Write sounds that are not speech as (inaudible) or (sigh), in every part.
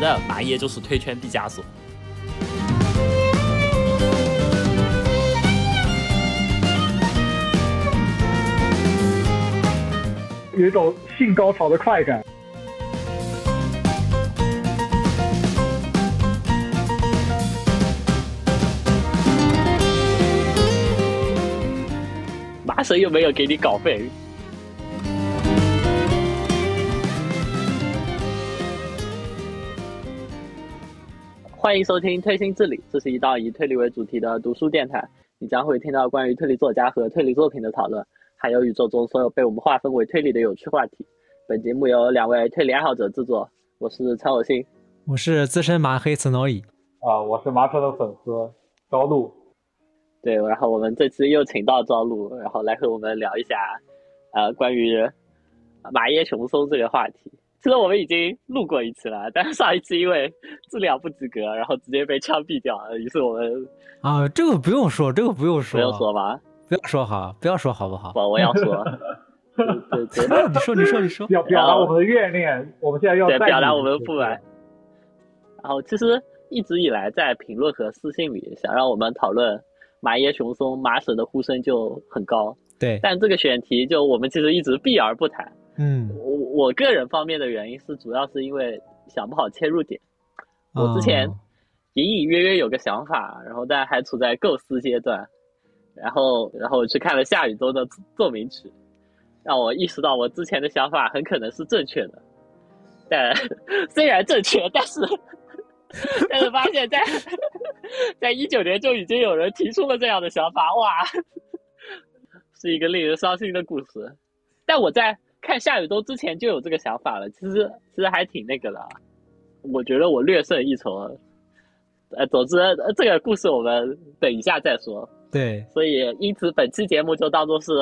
得麻耶就是推圈毕加索。有一种性高潮的快感。麻神又没有给你稿费。欢迎收听推心置理，这是一道以推理为主题的读书电台。你将会听到关于推理作家和推理作品的讨论。还有宇宙中所有被我们划分为推理的有趣话题。本节目由两位推理爱好者制作，我是陈有信，我是资深麻黑斯诺伊，啊，我是麻城的粉丝朝露。对，然后我们这次又请到朝露，然后来和我们聊一下，呃，关于马耶雄松这个话题。其实我们已经录过一次了，但是上一次因为质量不及格，然后直接被枪毙掉了。于是我们啊，这个不用说，这个不用说，不用说吧。不要说好，不要说好不好？我我要说，(laughs) 对对，你说你说你说，要表达我们的怨念。我们现在要表达我们的不满。然后其实一直以来在评论和私信里，想让我们讨论麻耶雄松麻神的呼声就很高。对，但这个选题就我们其实一直避而不谈。嗯，我我个人方面的原因是，主要是因为想不好切入点。我之前隐隐约约有个想法，然后但还处在构思阶段。然后，然后我去看了夏雨冬的奏鸣曲，让我意识到我之前的想法很可能是正确的。但虽然正确，但是 (laughs) 但是发现，在 (laughs) 在一九年就已经有人提出了这样的想法，哇，(laughs) 是一个令人伤心的故事。但我在看夏雨冬之前就有这个想法了，其实其实还挺那个的。我觉得我略胜一筹。呃，总之呃这个故事我们等一下再说。对，所以因此本期节目就当做是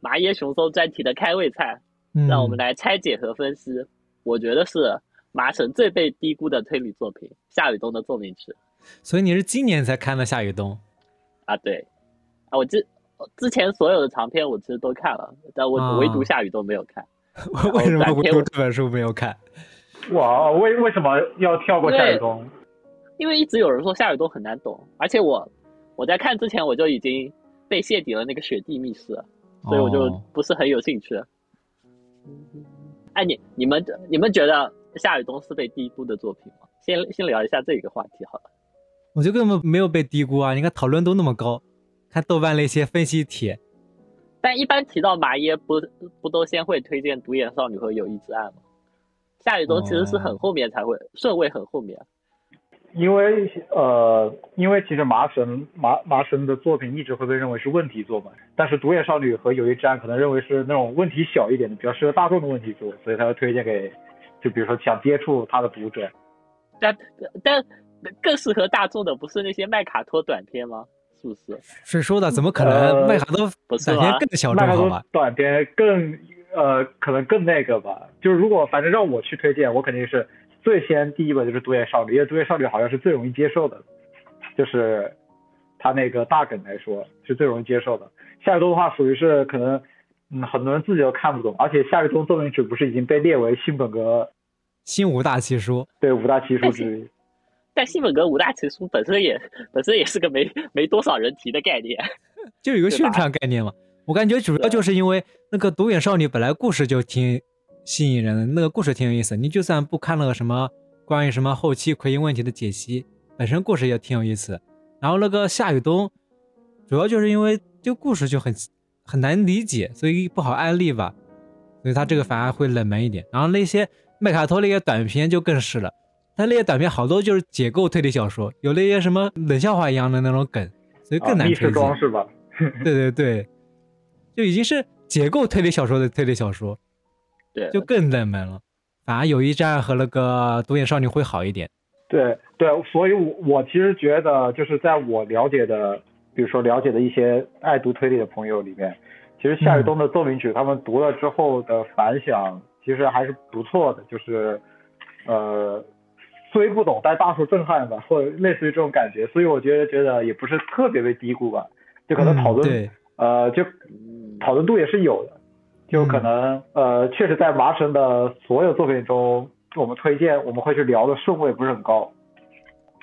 麻耶雄松专题的开胃菜，让我们来拆解和分析。我觉得是麻城最被低估的推理作品《夏雨冬的奏鸣曲》。所以你是今年才看的《夏雨冬》啊？对，啊，我之之前所有的长篇我其实都看了，但我唯独《夏雨都》没有看。(laughs) 为什么唯独这本书没有看？哇，为为什么要跳过《夏雨冬》？因为一直有人说《夏雨冬》很难懂，而且我。我在看之前我就已经被泄底了那个雪地密室，所以我就不是很有兴趣。哎，你你们你们觉得夏雨冬是被低估的作品吗？先先聊一下这个话题好了。我觉得根本没有被低估啊！你看讨论度那么高，看豆瓣那些分析帖。但一般提到麻耶，不不都先会推荐独眼少女和友谊之爱吗？夏雨冬其实是很后面才会顺位很后面。因为呃，因为其实麻神麻麻神的作品一直会被认为是问题作嘛，但是独眼少女和友谊之爱可能认为是那种问题小一点的，比较适合大众的问题作，所以他会推荐给，就比如说想接触他的读者。但但更适合大众的不是那些麦卡托短片吗？是不是？谁说的？怎么可能？麦卡多短片更小众好吧？短片更呃，可能更那个吧。就是如果反正让我去推荐，我肯定是。最先第一本就是独眼少女，因为独眼少女好像是最容易接受的，就是他那个大梗来说是最容易接受的。夏雨冬的话属于是可能，嗯，很多人自己都看不懂，而且夏雨冬作品曲不是已经被列为新本格新五大奇书？对，五大奇书之一。但西本格五大奇书本身也 (laughs) 本身也是个没没多少人提的概念，(laughs) 就有个宣传概念嘛。我感觉主要就是因为那个独眼少女本来故事就挺。吸引人的那个故事挺有意思，你就算不看那个什么关于什么后期奎因问题的解析，本身故事也挺有意思。然后那个夏雨冬，主要就是因为这个故事就很很难理解，所以不好安利吧，所以他这个反而会冷门一点。然后那些麦卡托那些短片就更是了，他那些短片好多就是解构推理小说，有那些什么冷笑话一样的那种梗，所以更难推荐。是吧？(laughs) (laughs) 对对对，就已经是解构推理小说的推理小说。对，就更冷门了，反而友谊战和那个独眼少女会好一点。对对，所以我我其实觉得，就是在我了解的，比如说了解的一些爱读推理的朋友里面，其实夏雨冬的奏鸣曲他们读了之后的反响其实还是不错的，就是呃虽不懂但大受震撼吧，或者类似于这种感觉，所以我觉得觉得也不是特别被低估吧，就可能讨论呃就讨论度也是有的。就可能呃，确实在麻生的所有作品中，我们推荐我们会去聊的顺位不是很高。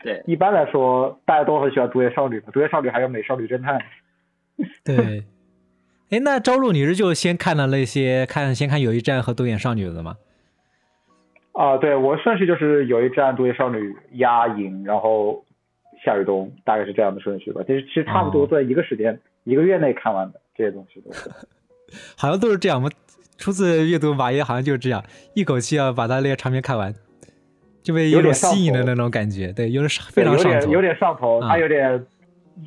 对，一般来说大家都很喜欢《毒液少女》嘛，《毒液少女》还有《美少女侦探》。(laughs) 对。哎，那朝露你是就先看了那些看先看《友谊战》和《独眼少女》的吗？啊，对我顺序就是《友谊战》《独眼少女》压赢，然后夏雨冬，大概是这样的顺序吧。其实其实差不多在一个时间、一个月内看完的这些东西都是。(laughs) 好像都是这样，我们初次阅读马爷好像就是这样，一口气要把他那个长篇看完，就被有点吸引的那种感觉。对，有点非常上头，有点上头，他有点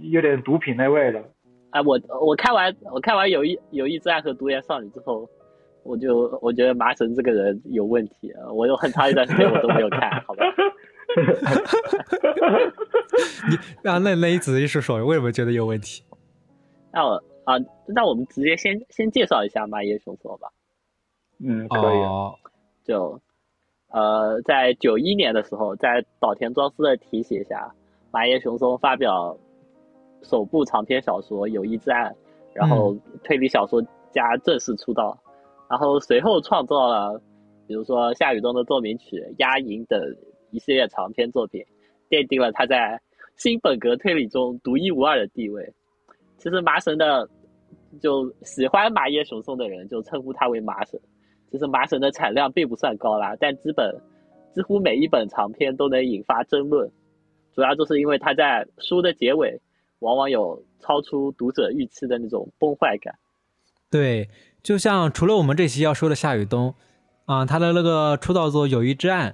有点毒品那味了。哎，我我看完我看完《友谊友谊之爱》和《独眼少女》之后，我就我觉得麻绳这个人有问题，我有很长一段时间我都没有看，好吧？(laughs) 你啊，那那你仔细说说，为什么觉得有问题？那我啊，那我们直接先先介绍一下麻叶雄松吧。嗯，可以。就呃，在九一年的时候，在岛田庄司的提携下，麻叶雄松发表。首部长篇小说《友谊之案》，然后推理小说家正式出道，然后随后创作了，比如说夏雨冬的奏鸣曲、压银等一系列长篇作品，奠定了他在新本格推理中独一无二的地位。其实麻神的就喜欢麻叶雄松的人就称呼他为麻神。其实麻神的产量并不算高啦，但基本几乎每一本长篇都能引发争论，主要就是因为他在书的结尾。往往有超出读者预期的那种崩坏感。对，就像除了我们这期要说的夏雨冬，啊，他的那个出道作《友谊之岸》，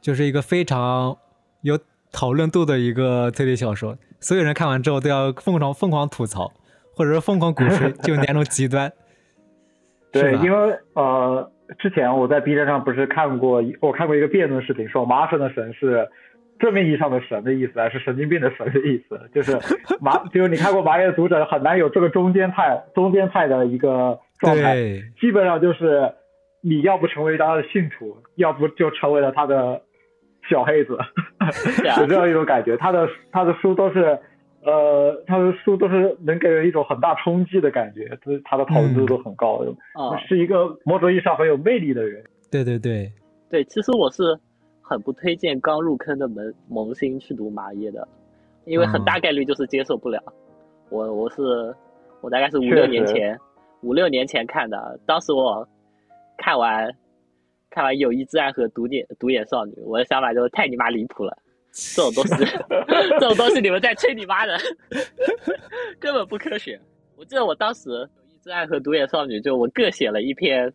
就是一个非常有讨论度的一个推理小说，所有人看完之后都要疯狂疯狂吐槽，或者说疯狂鼓吹，就两种极端。(laughs) 对，因为呃，之前我在 B 站上不是看过，我看过一个辩论视频，说麻生的神是。正面意义上的神的意思，还是神经病的神的意思？就是麻，(laughs) 就是你看过麻叶读者很难有这个中间派，中间派的一个状态，基本上就是你要不成为他的信徒，要不就成为了他的小黑子，(laughs) 有这样一种感觉。他的他的书都是，呃，他的书都是能给人一种很大冲击的感觉，就是他的讨论度都很高，是一个某种意义上很有魅力的人。对对对对，其实我是。很不推荐刚入坑的萌萌新去读麻叶的，因为很大概率就是接受不了。我我是我大概是五六年前五六年前看的，当时我看完看完《友谊之爱》和《独眼独眼少女》，我的想法就是太你妈离谱了，这种东西 (laughs) 这种东西你们在吹你妈的，根本不科学。我记得我当时《友谊之爱》和《独眼少女》，就我各写了一篇。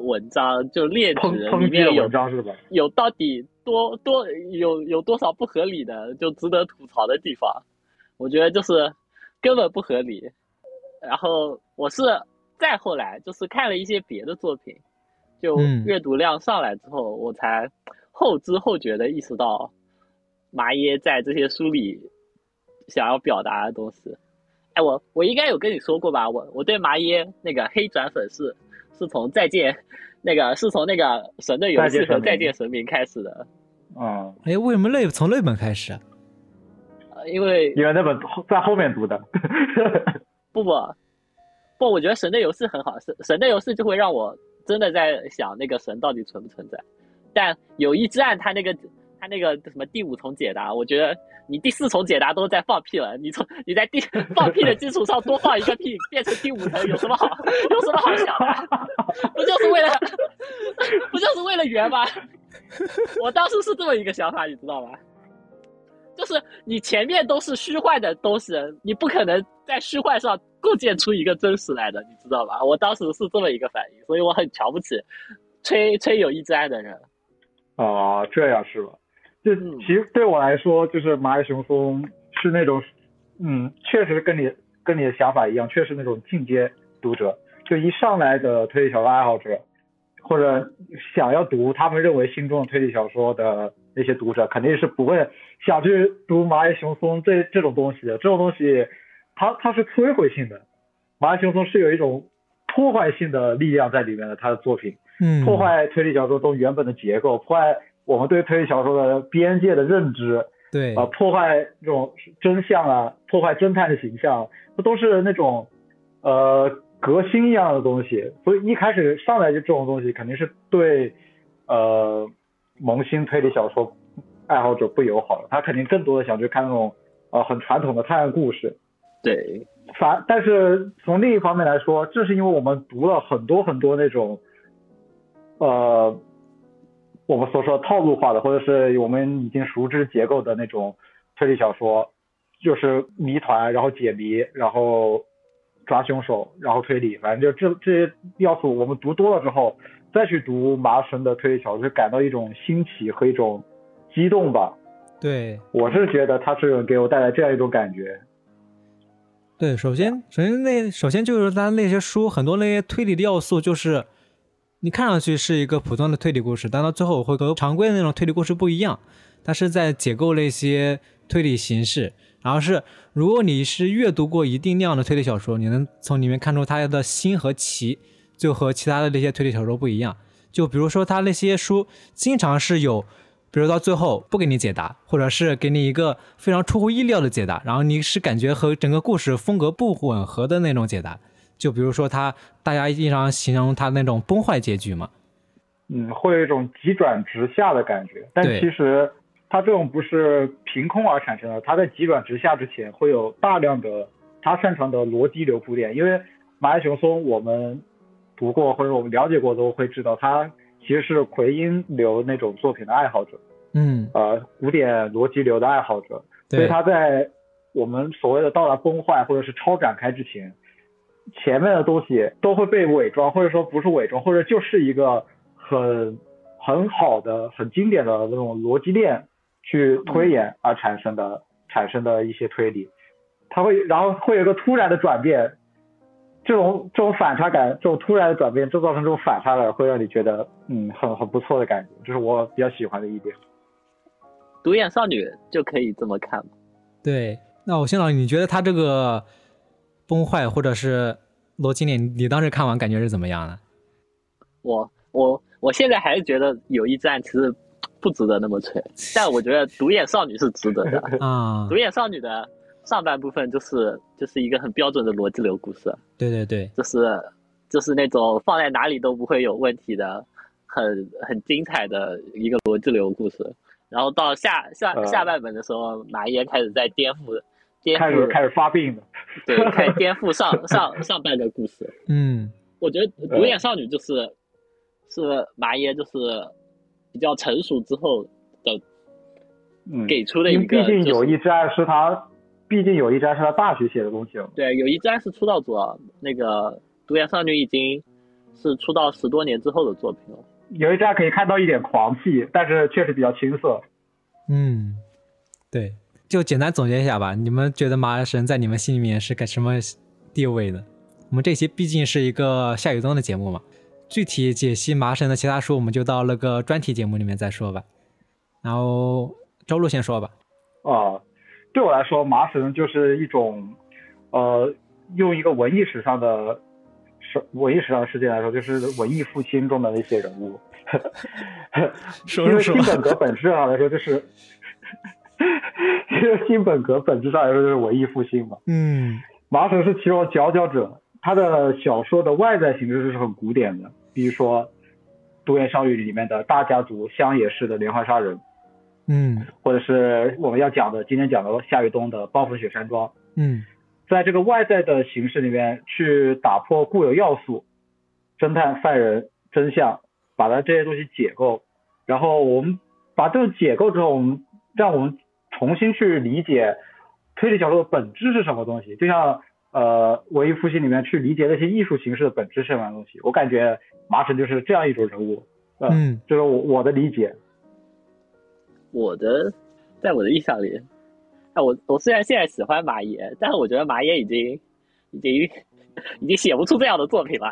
文章就列举里面有有到底多多有有多少不合理的就值得吐槽的地方，我觉得就是根本不合理。然后我是再后来就是看了一些别的作品，就阅读量上来之后，我才后知后觉的意识到麻耶在这些书里想要表达的东西。哎，我我应该有跟你说过吧？我我对麻耶那个黑转粉是。是从再见，那个是从那个神的游戏和再见神明开始的。嗯，哎，为什么那从那本开始？呃，因为因为那本在后面读的。不不不，我觉得神的游戏很好，神神的游戏就会让我真的在想那个神到底存不存在。但友谊之案他那个他那个什么第五重解答，我觉得。你第四重解答都在放屁了，你从你在第放屁的基础上多放一个屁，变成第五层有什么好？有什么好想的？不就是为了不就是为了圆吗？我当时是这么一个想法，你知道吗？就是你前面都是虚幻的东西，你不可能在虚幻上构建出一个真实来的，你知道吧？我当时是这么一个反应，所以我很瞧不起吹吹友谊之爱的人。哦，这样是吧？就其实对我来说，就是蚂蚁雄松是那种，嗯，确实跟你跟你的想法一样，确实那种进阶读者，就一上来的推理小说爱好者，或者想要读他们认为心中的推理小说的那些读者，肯定是不会想去读蚂蚁雄松这这种东西的。这种东西，它它是摧毁性的，麻叶雄松是有一种破坏性的力量在里面的，他的作品，嗯，破坏推理小说中原本的结构，破坏。我们对推理小说的边界的认知，对，呃，破坏这种真相啊，破坏侦探的形象，这都是那种，呃，革新一样的东西。所以一开始上来就这种东西，肯定是对呃萌新推理小说爱好者不友好的，他肯定更多的想去看那种呃很传统的探案故事。对，反但是从另一方面来说，正是因为我们读了很多很多那种呃我们所说的套路化的，或者是我们已经熟知结构的那种推理小说，就是谜团，然后解谜，然后抓凶手，然后推理，反正就这这些要素，我们读多了之后，再去读麻绳的推理小说，就感到一种新奇和一种激动吧。对，我是觉得它是给我带来这样一种感觉。对，首先，首先那首先就是他那些书很多那些推理的要素，就是你看上去是一个普通的推理故事，但到最后会和常规的那种推理故事不一样。它是在解构那些推理形式，然后是如果你是阅读过一定量的推理小说，你能从里面看出它的新和奇，就和其他的那些推理小说不一样。就比如说他那些书经常是有。比如到最后不给你解答，或者是给你一个非常出乎意料的解答，然后你是感觉和整个故事风格不吻合的那种解答。就比如说他，大家经常形容他那种崩坏结局嘛。嗯，会有一种急转直下的感觉。但其实他这种不是凭空而产生的，他在急转直下之前会有大量的他擅长的逻辑流铺垫。因为马爱雄松我们读过或者我们了解过都会知道他。其实是奎因流那种作品的爱好者，嗯，呃，古典逻辑流的爱好者，所以他在我们所谓的到达崩坏或者是超展开之前，前面的东西都会被伪装，或者说不是伪装，或者就是一个很很好的、很经典的那种逻辑链去推演而产生的产生的一些推理，他会然后会有一个突然的转变。这种这种反差感，这种突然的转变，就造成这种反差感，会让你觉得嗯很很不错的感觉，这是我比较喜欢的一点。独眼少女就可以这么看吗？对，那我先老，你觉得他这个崩坏或者是逻辑链，你当时看完感觉是怎么样的？我我我现在还是觉得有一战其实不值得那么吹，(laughs) 但我觉得独眼少女是值得的 (laughs) 啊，独眼少女的。上半部分就是就是一个很标准的逻辑流故事，对对对，就是就是那种放在哪里都不会有问题的，很很精彩的一个逻辑流故事。然后到下下下半本的时候，马爷开始在颠覆，颠覆开始发病了，对，开始颠覆上上上半的故事。嗯，我觉得独眼少女就是是马耶就是比较成熟之后的，给出的一个，毕竟有一战是他。毕竟有一章是他大学写的东西了。对，有一章是出道作，那个独眼少女已经是出道十多年之后的作品了。有一章可以看到一点狂气，但是确实比较青涩。嗯，对，就简单总结一下吧。你们觉得麻神在你们心里面是个什么地位的？我们这期毕竟是一个夏雨冬的节目嘛，具体解析麻神的其他书，我们就到那个专题节目里面再说吧。然后周璐先说吧。啊。对我来说，麻绳就是一种，呃，用一个文艺史上的，文艺史上的世界来说，就是文艺复兴中的那些人物。(laughs) 因为新本格本质上来说就是，因为新本格本质上来说就是文艺复兴嘛。嗯。麻绳是其中佼佼者，他的小说的外在形式是很古典的，比如说《独眼少女》里面的大家族乡野式的连环杀人。嗯，或者是我们要讲的，今天讲的夏雨冬的暴风雪山庄。嗯，在这个外在的形式里面去打破固有要素，侦探、犯人、真相，把它这些东西解构，然后我们把这个解构之后，我们让我们重新去理解推理小说的本质是什么东西，就像呃文艺复兴里面去理解那些艺术形式的本质是什么东西。我感觉麻绳就是这样一种人物，嗯，就是我我的理解。我的，在我的印象里，啊，我我虽然现在喜欢马爷，但是我觉得马爷已经已经 (laughs) 已经写不出这样的作品了，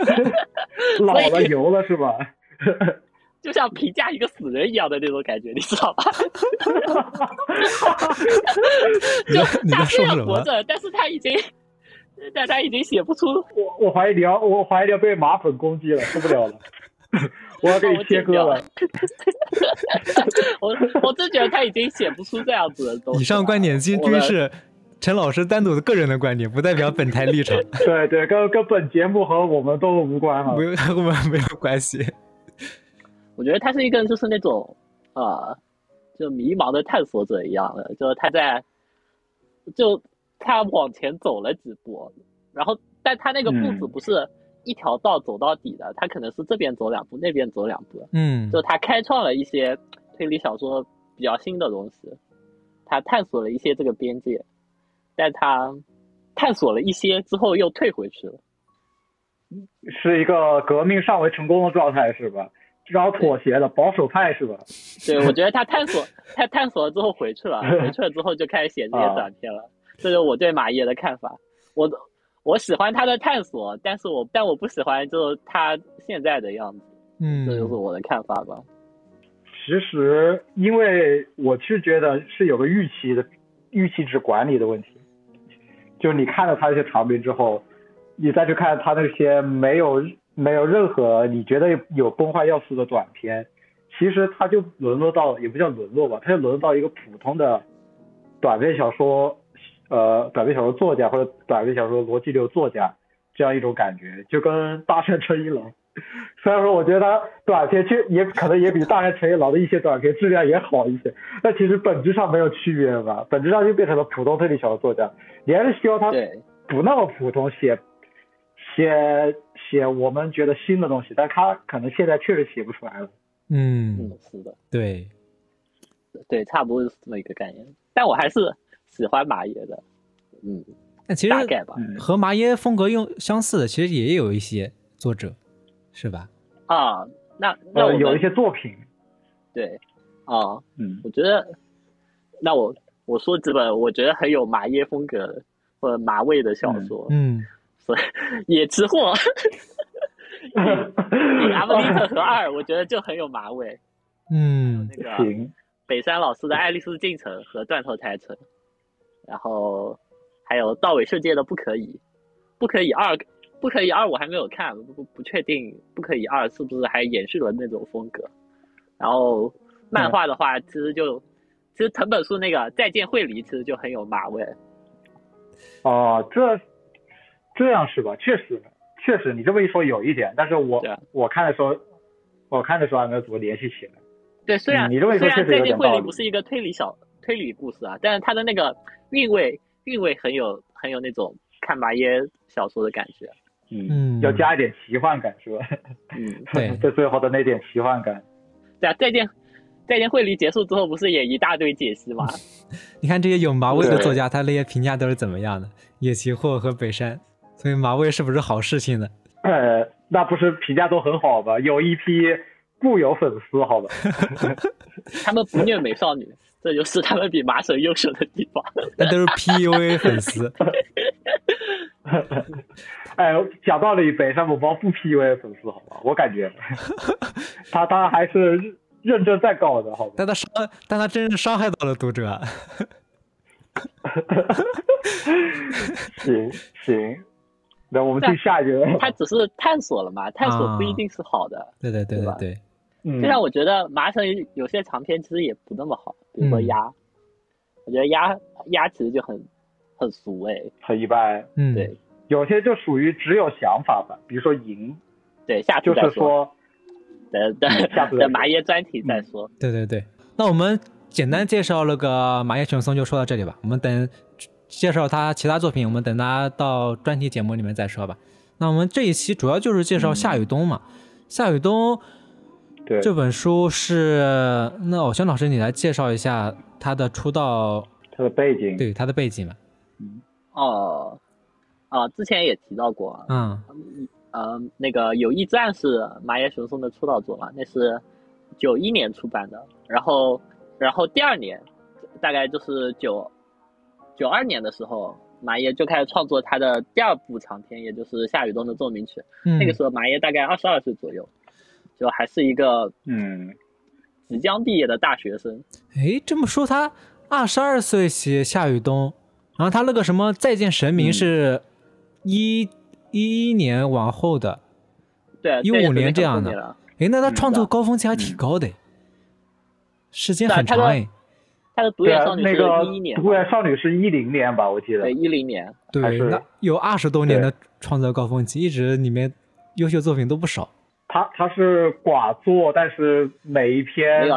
(laughs) 老了油了是吧？(laughs) 就像评价一个死人一样的那种感觉，你知道吧？就他虽然活着，但是他已经，但他已经写不出。我我怀疑你要，我怀疑你要被马粉攻击了，受不了了。我要给你切割了。我 (laughs) (laughs) 我真觉得他已经写不出这样子的东西。以上观点均均是陈老师单独的个人的观点，不代表本台立场。(laughs) 对对，跟跟本节目和我们都无关哈，没有和我们没有关系。我觉得他是一个就是那种呃，就迷茫的探索者一样的，就是他在就他往前走了几步，然后但他那个步子嗯不是一条道走到底的，他可能是这边走两步，那边走两步，嗯就他开创了一些推理小说比较新的东西，他探索了一些这个边界，但他探索了一些之后又退回去了。是一个革命尚未成功的状态是吧？然后妥协了保守派是吧？对，我觉得他探索，他探索了之后回去了，回去了之后就开始写这些短篇了。这是我对马爷的看法。我我喜欢他的探索，但是我但我不喜欢就是他现在的样子，嗯，这就是我的看法吧。其实，因为我是觉得是有个预期的预期值管理的问题，就是你看了他那些长篇之后，你再去看他那些没有没有任何你觉得有崩坏要素的短片，其实他就沦落到也不叫沦落吧，他就沦落到一个普通的短篇小说，呃，短篇小说作家或者短篇小说逻辑流作家这样一种感觉，就跟大山诚一郎。虽然说我觉得他短篇确也可能也比大山诚一郎的一些短篇质量也好一些，但其实本质上没有区别吧，本质上就变成了普通推理小说作家。你还是希望他，不那么普通，写写写我们觉得新的东西，但他可能现在确实写不出来了。嗯嗯，是的，对，对，差不多是这么一个概念。但我还是喜欢马爷的，嗯，那其实大概吧。嗯，和麻爷风格用相似的，其实也有一些作者，是吧？啊，那那我呃，有一些作品，对啊，嗯我觉得，那我我说几本我觉得很有马爷风格的或者马味的小说，嗯所以野吃货，(laughs) 以阿布利特和二，我觉得就很有马味。嗯那个行，北山老师的《爱丽丝进城》和《断头台城》，然后还有道尾世界的《不可以》，不可以二，不可以二我还没有看，不不不确定不可以二是不是还延续了那种风格。然后漫画的话，其实就其实藤本树那个《再见惠梨》其实就很有马味。哦、这这样是吧？确实，确实，你这么一说有一点，但是我我看的时候，我看的时候还没有怎么联系起来。对，虽然、嗯你这么一说虽然《确实有再见惠梨》点道理不是一个推理小推理故事啊，但是它的那个韵味韵味很有很有那种看马耶小说的感觉。嗯，嗯要加一点奇幻感是吧？嗯，(laughs) 对这最后的那点奇幻感。对啊，再见，再见会离结束之后，不是也一大堆解析吗？(laughs) 你看这些有麻味的作家，他那些评价都是怎么样的？野崎货和北山，所以麻味是不是好事情呢？呃，那不是评价都很好吧？有一批固有粉丝，好吧？(laughs) 他们不虐美少女，这就是他们比麻省优秀的地方。那都是 PUA 粉丝。(laughs) 哎，讲道理，北山某包不 PUA 粉丝，好吧？我感觉 (laughs) 他他还是认真在搞的，好吧？但他伤，但他真是伤害到了读者。(laughs) 行行，那我们去下一个。他只是探索了嘛，探索不一定是好的。对对对对吧对就像我觉得麻省有些长篇其实也不那么好，比如说嗯鸭，我觉得鸭鸭其实就很很俗哎、很一般，嗯，对有些就属于只有想法吧，比如说赢，对，(laughs) 下次就是说，等等下次再说等麻耶专题再说。对对对。那我们简单介绍那个麻叶雄松就说到这里吧。我们等介绍他其他作品，我们等他到专题节目里面再说吧。那我们这一期主要就是介绍夏雨冬嘛。夏雨冬对，这本书是，那偶像老师你来介绍一下他的出道，他的背景，对他的背景嘛。哦，啊，之前也提到过啊，嗯呃，那个《友谊之暗》是麻耶雄松的出道作嘛，那是九一年出版的，然后，然后第二年，大概就是九九二年的时候，马耶就开始创作他的第二部长篇，也就是夏雨冬的奏鸣曲。嗯，那个时候马耶大概二十二岁左右，就还是一个嗯，即将毕业的大学生。哎，这么说他二十二岁写夏雨冬，然后他那个什么再见神明嗯是一一一年往后的，对，一五年这样的的。诶，那他嗯创作高峰期还挺高的诶，时间很长哎。他的独眼少，女是那个一一年，独眼少女是一零年吧，我记得对，，一零年。对，那有二十多年的创作高峰期，一直里面优秀作品都不少。它它是寡作，但是每一篇，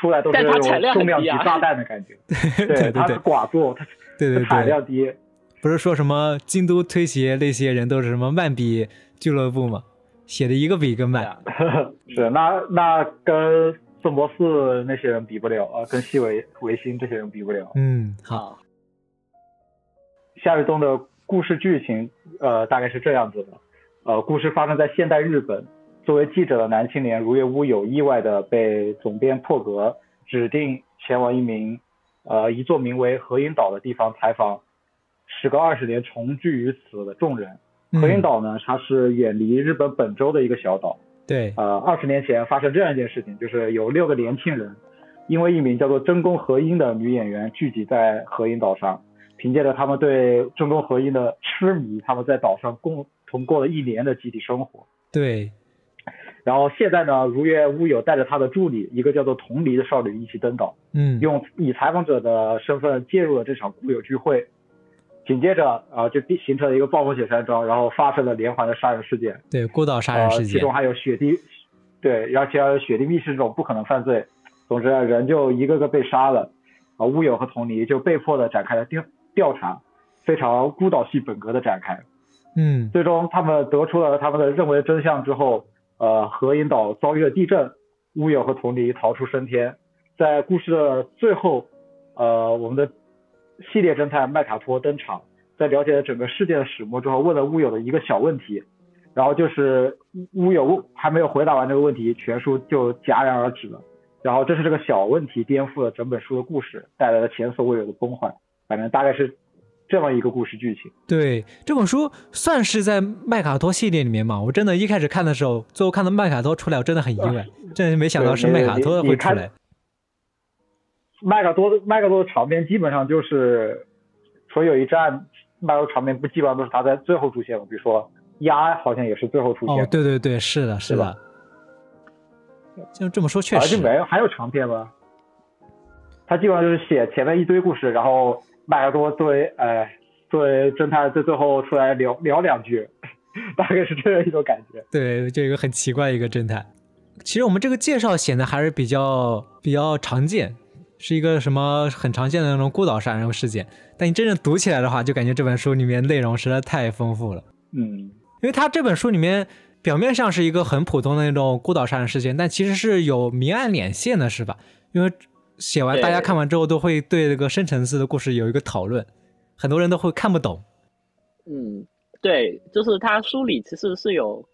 出来都是那种重量级炸弹的感觉。(laughs) 对对它是对寡作，他对对对，产量低。不是说什么京都推鞋那些人都是什么慢笔俱乐部吗？写的一个比一个慢。(laughs) 是，那那跟宋博士那些人比不了啊，跟西维维新这些人比不了。嗯，好，好，夏日东的故事剧情，呃，大概是这样子的。呃，故事发生在现代日本，作为记者的男青年如月屋有意外的被总编破格指定前往一名呃一座名为河阴岛的地方采访，时隔二十年重聚于此的众人。河阴嗯，岛呢，它是远离日本本州的一个小岛。对，呃，二十年前发生这样一件事情，就是有六个年轻人，因为一名叫做真宫和音的女演员聚集在河阴岛上，凭借着他们对真宫和音的痴迷，他们在岛上共同过了一年的集体生活。对，然后现在呢，如月乌有带着他的助理，一个叫做同离的少女一起登岛，嗯，用以采访者的身份介入了这场故友聚会。紧接着，啊、就形成了一个暴风雪山庄，然后发生了连环的杀人事件。对，孤岛杀人呃，事件其中，还有雪地，对，而且还有雪地密室这种不可能犯罪。总之啊，人就一个个被杀了，啊，乌有和同离就被迫的展开了调调查，非常孤岛系本格的展开。嗯，最终，他们得出了他们的认为真相之后，呃，核引岛遭遇了地震，乌有和同离逃出升天。在故事的最后，呃，我们的系列侦探麦卡托登场，在了解了整个事件的始末之后，问了乌有的一个小问题，然后就是乌乌有还没有回答完这个问题，全书就戛然而止了。然后这是这个小问题颠覆了整本书的故事，带来了前所未有的崩坏。反正大概是这么一个故事剧情。对，这本书算是在麦卡托系列里面嘛。我真的一开始看的时候，最后看到麦卡托出来，我真的很意外，真的没想到是麦卡托会出来。麦卡多的麦卡多的场面基本上就是，除了有一战，麦卡多场面不基本上都是他在最后出现吗？比如说鸭好像也是最后出现。哦，对对对，是的，是的。就这么说确实。而且没有还有长篇吗？他基本上就是写前面一堆故事，然后麦克多作为呃作为侦探在最后出来聊聊两句，(laughs) 大概是这样一种感觉。对，就一个很奇怪一个侦探。其实我们这个介绍显得还是比较比较常见，是一个什么很常见的那种孤岛杀人事件。但你真正读起来的话，就感觉这本书里面内容实在太丰富了。嗯，因为他这本书里面表面上是一个很普通的那种孤岛杀人事件，但其实是有明暗两线的，是吧？因为写完，大家看完之后都会对这个深层次的故事有一个讨论，很多人都会看不懂。嗯，对，就是他书里其实是有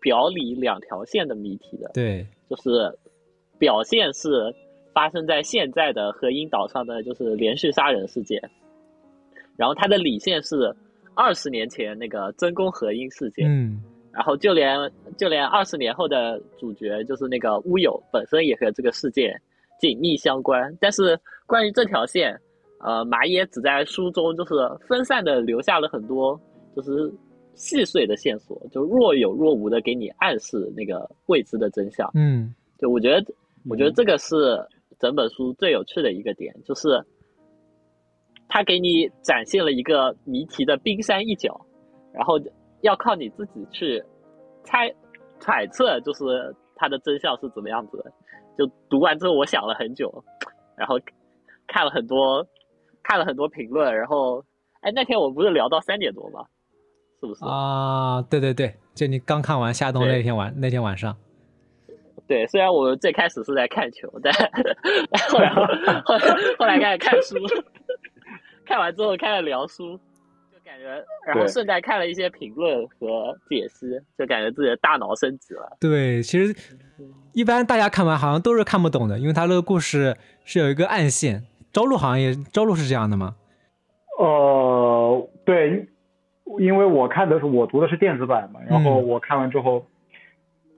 表里两条线的谜题的，对，就是表现是发生在现在的和音岛上的就是连续杀人事件，然后它的里线是二十年前那个真宫和音事件，嗯，然后就连就连二十年后的主角就是那个乌有本身也和这个事件紧密相关，但是关于这条线，呃，麻耶只在书中就是分散的留下了很多就是细碎的线索，就若有若无的给你暗示那个未知的真相。嗯，就我觉得，我觉得这个是整本书最有趣的一个点，就是它给你展现了一个谜题的冰山一角，然后要靠你自己去猜揣测，就是它的真相是怎么样子的。就读完之后，我想了很久，然后看了很多看了很多评论，然后哎，那天我不是聊到三点多吗？是不是？啊，对对对，就你刚看完夏冬那天晚那天晚上，对，虽然我最开始是在看球，但 (laughs) 后来后来后来开始看书，看完之后开始聊书，就感觉，然后顺带看了一些评论和解析，就感觉自己的大脑升级了。对，其实一般大家看完好像都是看不懂的，因为他这个故事是有一个暗线。朝露好像也，朝露是这样的吗？呃，对，因为我看的是我读的是电子版嘛，然后嗯我看完之后，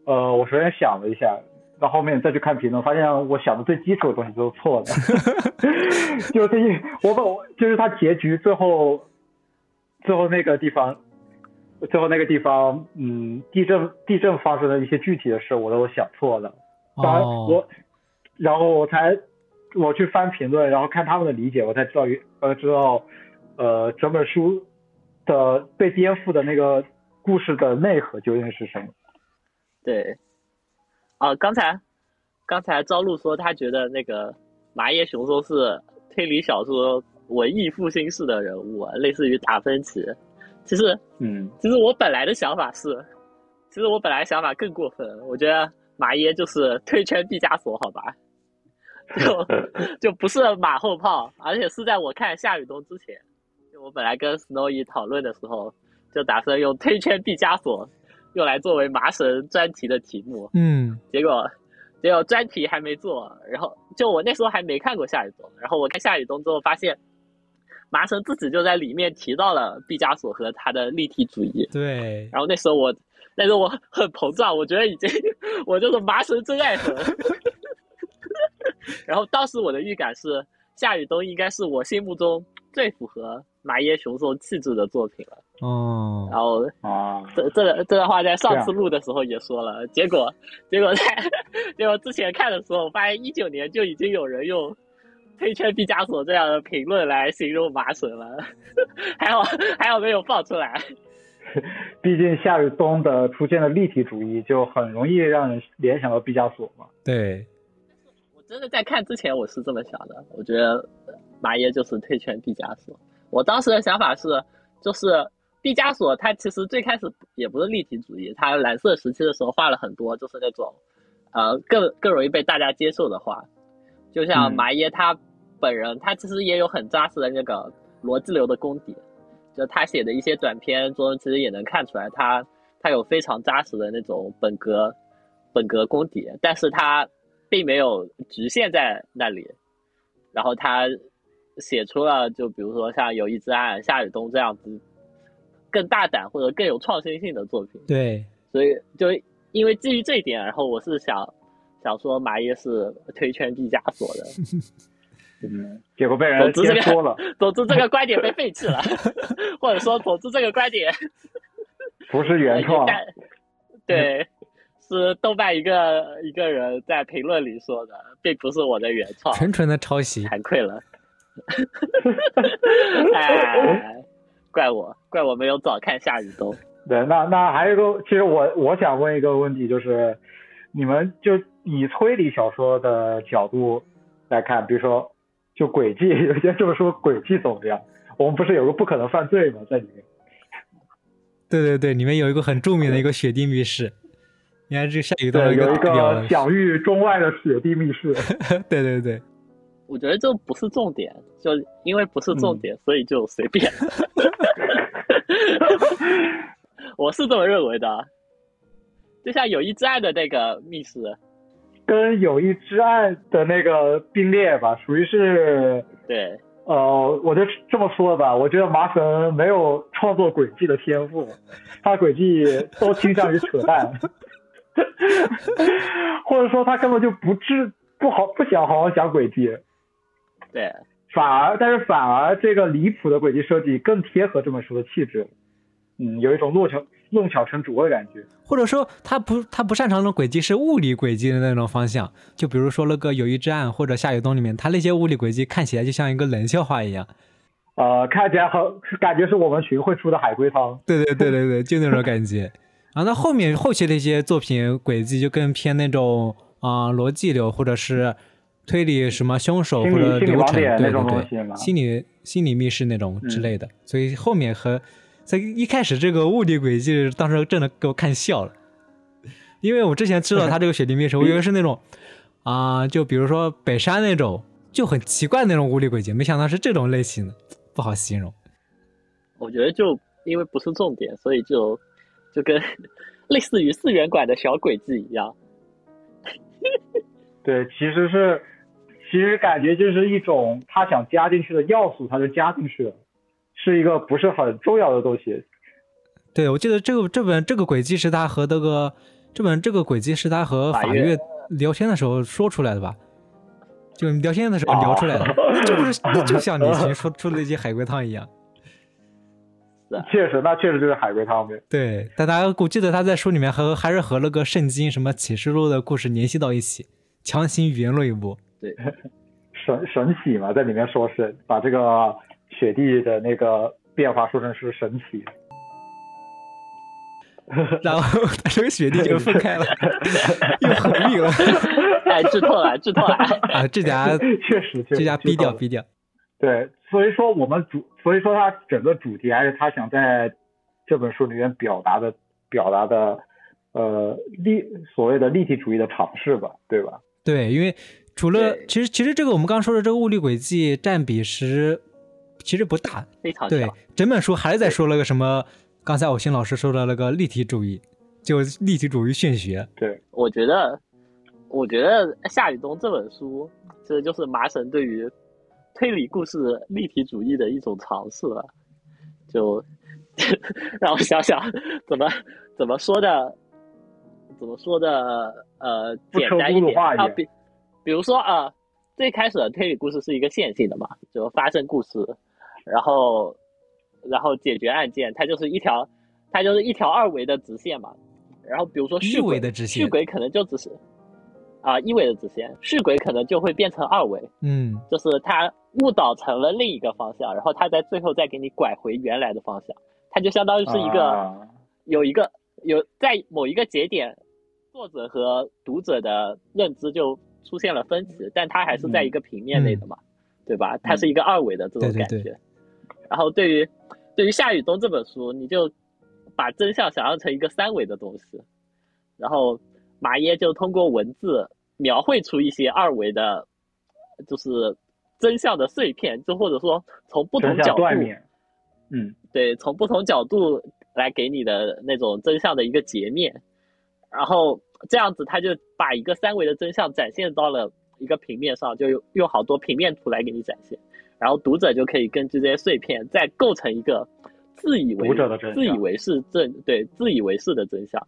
呃，我首先想了一下，到后面再去看评论，发现我想的最基础的东西都是错的，(laughs) (laughs) 就是一我把我就是它结局最后最后那个地方，最后那个地方，嗯，地震地震发生的一些具体的事我都想错了，当然哦，我，然后我才我去翻评论，然后看他们的理解，我才知道呃知道呃整本书的被颠覆的那个故事的内核究竟是什么。对，啊，刚才刚才朝露说他觉得那个麻叶雄松是推理小说文艺复兴式的人物，类似于达芬奇。其实，嗯，其实我本来的想法是，其实我本来想法更过分，我觉得马耶就是推圈毕加索，好吧？就 (laughs) 就不是马后炮，而且是在我看夏雨冬之前，就我本来跟 Snowy 讨论的时候，就打算用推圈毕加索用来作为麻神专题的题目，嗯结果结果专题还没做，然后就我那时候还没看过夏雨冬，然后我看夏雨冬之后发现，麻绳自己就在里面提到了毕加索和他的立体主义，对，然后那时候我那时候我很膨胀，我觉得已经我就是麻绳真爱粉。(laughs) 然后当时我的预感是，夏雨冬应该是我心目中最符合麻耶雄松气质的作品了。哦然后啊，这这这段话在上次录的时候也说了，结果结果在 (laughs) 结果之前看的时候，我发现一九年就已经有人用推圈毕加索这样的评论来形容麻绳了，还好还好没有放出来。(laughs) 毕竟夏雨冬的出现的立体主义就很容易让人联想到毕加索嘛。对，我真的在看之前我是这么想的，我觉得麻耶就是推圈毕加索。我当时的想法是，就是毕加索他其实最开始也不是立体主义，他蓝色时期的时候画了很多就是那种，呃，更更容易被大家接受的画，就像嗯麻耶他本人，他其实也有很扎实的那个逻辑流的功底，就他写的一些短篇中，其实也能看出来他他有非常扎实的那种本格本格功底，但是他并没有局限在那里，然后他写出了就比如说像《有一之岸》《夏雨冬》这样子更大胆或者更有创新性的作品，对，所以就因为基于这一点，然后我是想想说马爷是推圈毕加索的，(laughs) 嗯，结果被人总之这个说了，(laughs) 总之这个观点被废弃了，(laughs) 或者说总之这个观点不是原 (laughs) 创。对，是豆瓣一个一个人在评论里说的，并不是我的原创，纯纯的抄袭。惭愧了。哎，怪我，怪我没有早看夏雨冬。对，那那还有一个，其实我我想问一个问题，就是你们就以推理小说的角度来看，比如说就轨迹，(laughs) 有些这么说轨迹怎么样？我们不是有个不可能犯罪吗？在里面。对对对，里面有一个很著名的一个雪地密室，你看这下雨冬对，有一个享誉中外的雪地密室。(laughs) 对对对，我觉得这不是重点，就因为不是重点，所以就随便。(laughs) 我是这么认为的，就像友谊之爱的那个密室，跟友谊之爱的那个并列吧，属于是对，呃，我就这么说吧，我觉得麻神没有创作轨迹的天赋，他轨迹都倾向于扯淡，(laughs) 或者说他根本就不知不好不想好好讲轨迹，对，反而但是反而这个离谱的轨迹设计更贴合这本书的气质，嗯，有一种弄巧弄巧成拙的感觉。或者说他不他不擅长的轨迹是物理轨迹的那种方向，就比如说那个《友谊之岸》或者《夏雨冬》里面，他那些物理轨迹看起来就像一个冷笑话一样。呃，看起来很感觉是我们群会出的海龟汤。对对对对对，就那种感觉。然后到后面后期的一些作品轨迹就更偏那种啊、逻辑流或者是推理什么凶手或者流程，那对对对，种东西心理心理密室那种之嗯类的。所以后面和在一开始这个物理轨迹，当时真的给我看笑了，因为我之前知道他这个雪地密室，我以为是那种啊、就比如说北山那种就很奇怪那种物理轨迹，没想到是这种类型的，不好形容。我觉得就因为不是重点，所以就就跟 (laughs) 类似于四元馆的小轨迹一样。对，其实是，其实感觉就是一种他想加进去的要素，他就加进去了，是一个不是很重要的东西。对，我记得这个这本这个轨迹是他和那个这本这个轨迹是他和法月聊天的时候说出来的吧？就聊天的时候聊出来的，哦那这不是就像你以前说出的那些海龟汤一样。确实，那确实就是海龟汤呗。对，但大家我记得他在书里面和还是和那个圣经什么启示录的故事联系到一起，强行圆了一波。对，神神奇嘛，在里面说是把这个雪地的那个变化说成是神奇。(laughs) 然后他这个雪地就分开了，(laughs) 又合并了。哎，剧透了，剧透了啊！这家 (laughs) 确实，这家逼调，逼调。对，所以说我们主，所以说他整个主题还是他想在这本书里面表达的，表达的，呃，立所谓的立体主义的尝试吧，对吧？对，因为除了其实其实这个我们刚说的这个物理轨迹占比是其实不大，非常对，整本书还是在说了个什么？刚才我新老师说的那个立体主义，就立体主义玄学。对，我觉得，我觉得夏雨冬这本书其实就是麻省对于推理故事立体主义的一种尝试了。就 (laughs) 让我想想怎么怎么说的，怎么说的？呃，简单一点啊，比比如说啊，最开始的推理故事是一个线性的嘛，就发生故事，然后。然后解决案件，它就是一条，它就是一条二维的直线嘛。然后比如说续轨的直线，续轨可能就只是啊一维的直线，续轨可能就会变成二维。嗯，就是它误导成了另一个方向，然后它在最后再给你拐回原来的方向。它就相当于是一个有一个有在某一个节点，作者和读者的认知就出现了分歧，但它还是在一个平面内的嘛，对吧？它是一个二维的这种感觉。然后对于对于夏雨冬这本书，你就把真相想象成一个三维的东西，然后马耶就通过文字描绘出一些二维的，就是真相的碎片，就或者说从不同角度，嗯，对，从不同角度来给你的那种真相的一个截面，然后这样子他就把一个三维的真相展现到了一个平面上，就用好多平面图来给你展现。然后读者就可以根据这些碎片，再构成一个自以为自以为是真对自以为是的真相。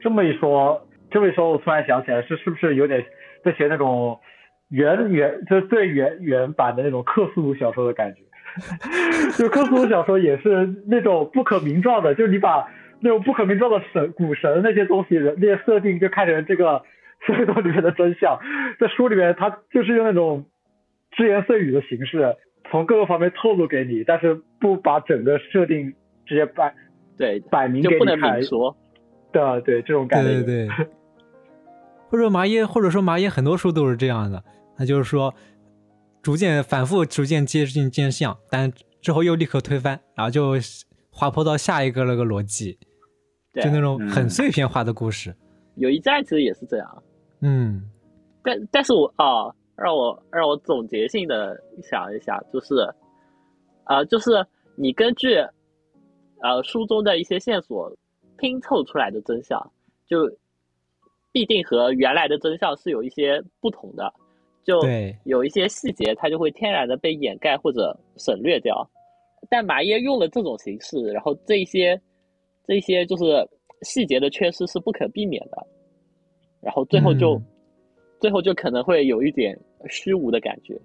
这么一说，这么一说，我突然想起来，是是不是有点在写那种原原就是最原原版的那种克苏鲁小说的感觉？(laughs) 就克苏鲁小说也是那种不可名状的，就是你把那种不可名状的神古神那些东西那些设定，就看成这个小说里面的真相。在书里面，他就是用那种。只言碎语的形式，从各个方面透露给你，但是不把整个设定直接摆对摆明给你看。说的对这种感觉，对对对。或者麻耶，或者说麻耶很多书都是这样的，他就是说逐渐反复逐渐接近真相，但之后又立刻推翻，然后就滑坡到下一个那个逻辑，就那种很碎片化的故事。有一站其实也是这样，嗯，但但是我啊。让我让我总结性的想一下，就是，呃，就是你根据，呃，书中的一些线索拼凑出来的真相，就必定和原来的真相是有一些不同的，就有一些细节它就会天然的被掩盖或者省略掉。但马耶用了这种形式，然后这些这些就是细节的缺失是不可避免的，然后最后就。最后就可能会有一点虚无的感觉，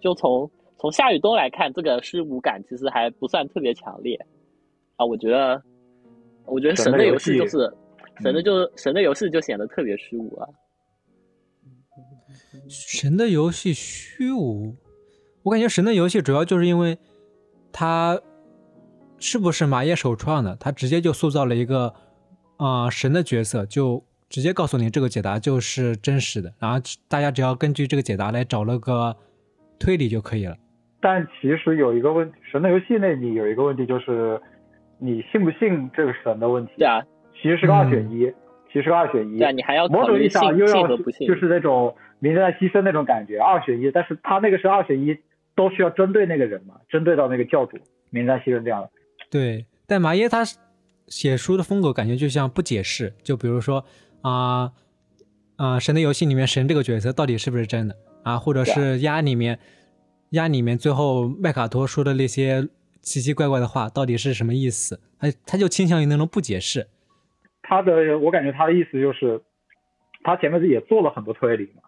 就从从夏雨冬来看，这个虚无感其实还不算特别强烈啊。我觉得，我觉得神的游戏就是神的，就神的游戏就显得特别虚无啊。神的游戏虚无，我感觉神的游戏主要就是因为他是不是马耶首创的，他直接就塑造了一个啊神的角色就。直接告诉你这个解答就是真实的，然后大家只要根据这个解答来找那个推理就可以了。但其实有一个问题，神的游戏那里有一个问题就是你信不信这个神的问题。对啊，其实是个二选一，其实是个二选一。对，你还要某种意义上又要，就是那种名人在牺牲那种感觉，二选一。但是他那个是二选一，都需要针对那个人嘛，针对到那个教主名人在牺牲这样的。对，但麻耶他写书的风格感觉就像不解释，就比如说。啊啊！神的游戏里面神这个角色到底是不是真的啊？或者是鸭里面鸭里面最后麦卡托说的那些奇奇怪怪的话到底是什么意思？他他就倾向于那种不解释。他的我感觉他的意思就是，他前面也做了很多推理嘛。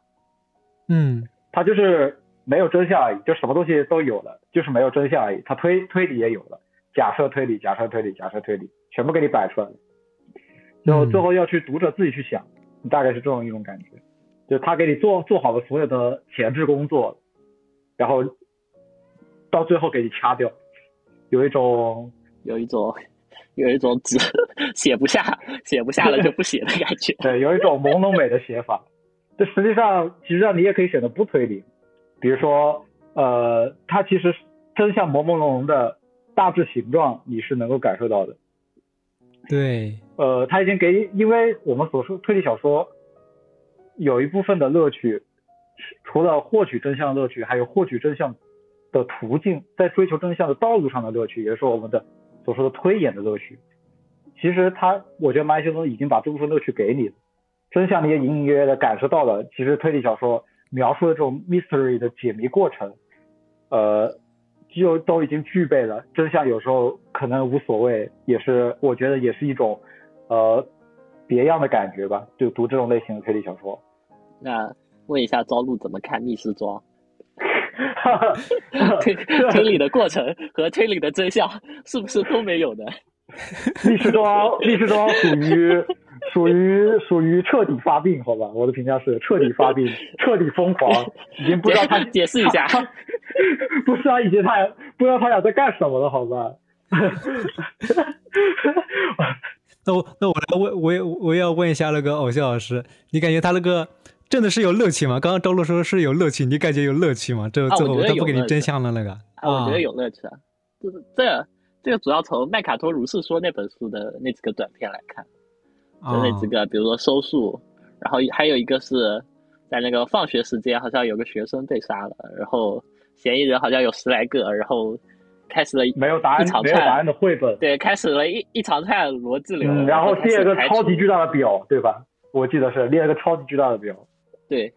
嗯。他就是没有真相而已，就什么东西都有了，就是没有真相而已。他推推理也有了，假设推理，假设推理，假设推理，全部给你摆出来了。就最后要去读者自己去想，大概是这种一种感觉，就他给你做做好了所有的前置工作，然后到最后给你掐掉，有一种有一种有一种只写不下、写不下了就不写的感觉。对，有一种朦胧美的写法。这实际上，其实上你也可以选择不推理，比如说，呃，它其实真相朦朦胧胧的大致形状你是能够感受到的。对，呃，他已经给，因为我们所说推理小说有一部分的乐趣，除了获取真相的乐趣，还有获取真相的途径，在追求真相的道路上的乐趣，也是我们的所说的推演的乐趣。其实他，我觉得马修松已经把这部分乐趣给你了，真相你也隐隐约约的感受到了。其实推理小说描述的这种 mystery 的解谜过程，呃。就都已经具备了，真相有时候可能无所谓，也是我觉得也是一种呃别样的感觉吧。就读这种类型的推理小说。那问一下朝露怎么看密室庄？(laughs) 推推理的过程和推理的真相是不是都没有的？(laughs) 密室庄，密室庄属于属于属于彻底发病，好吧？我的评价是彻底发病，彻底疯狂，已经不知道他解释一下。不知道，已经他不知道他俩在干什么了，好吧？(laughs) 那我那我来问，我也我也要问一下那个偶像老师，你感觉他那个真的是有乐趣吗？刚刚周璐说是有乐趣，你感觉有乐趣吗？这最后他不给你真相了那个？啊，我觉得有乐趣啊，就是这这个主要从麦卡托如是说那本书的那几个短片来看，就那几个，比如说收束，然后还有一个是在那个放学时间，好像有个学生被杀了，然后。嫌疑人好像有十来个，然后开始了没有答案、没有答案的绘本，对，开始了一一长串逻辑流，然后列了个超级巨大的表，对吧？我记得是列了个超级巨大的表，对，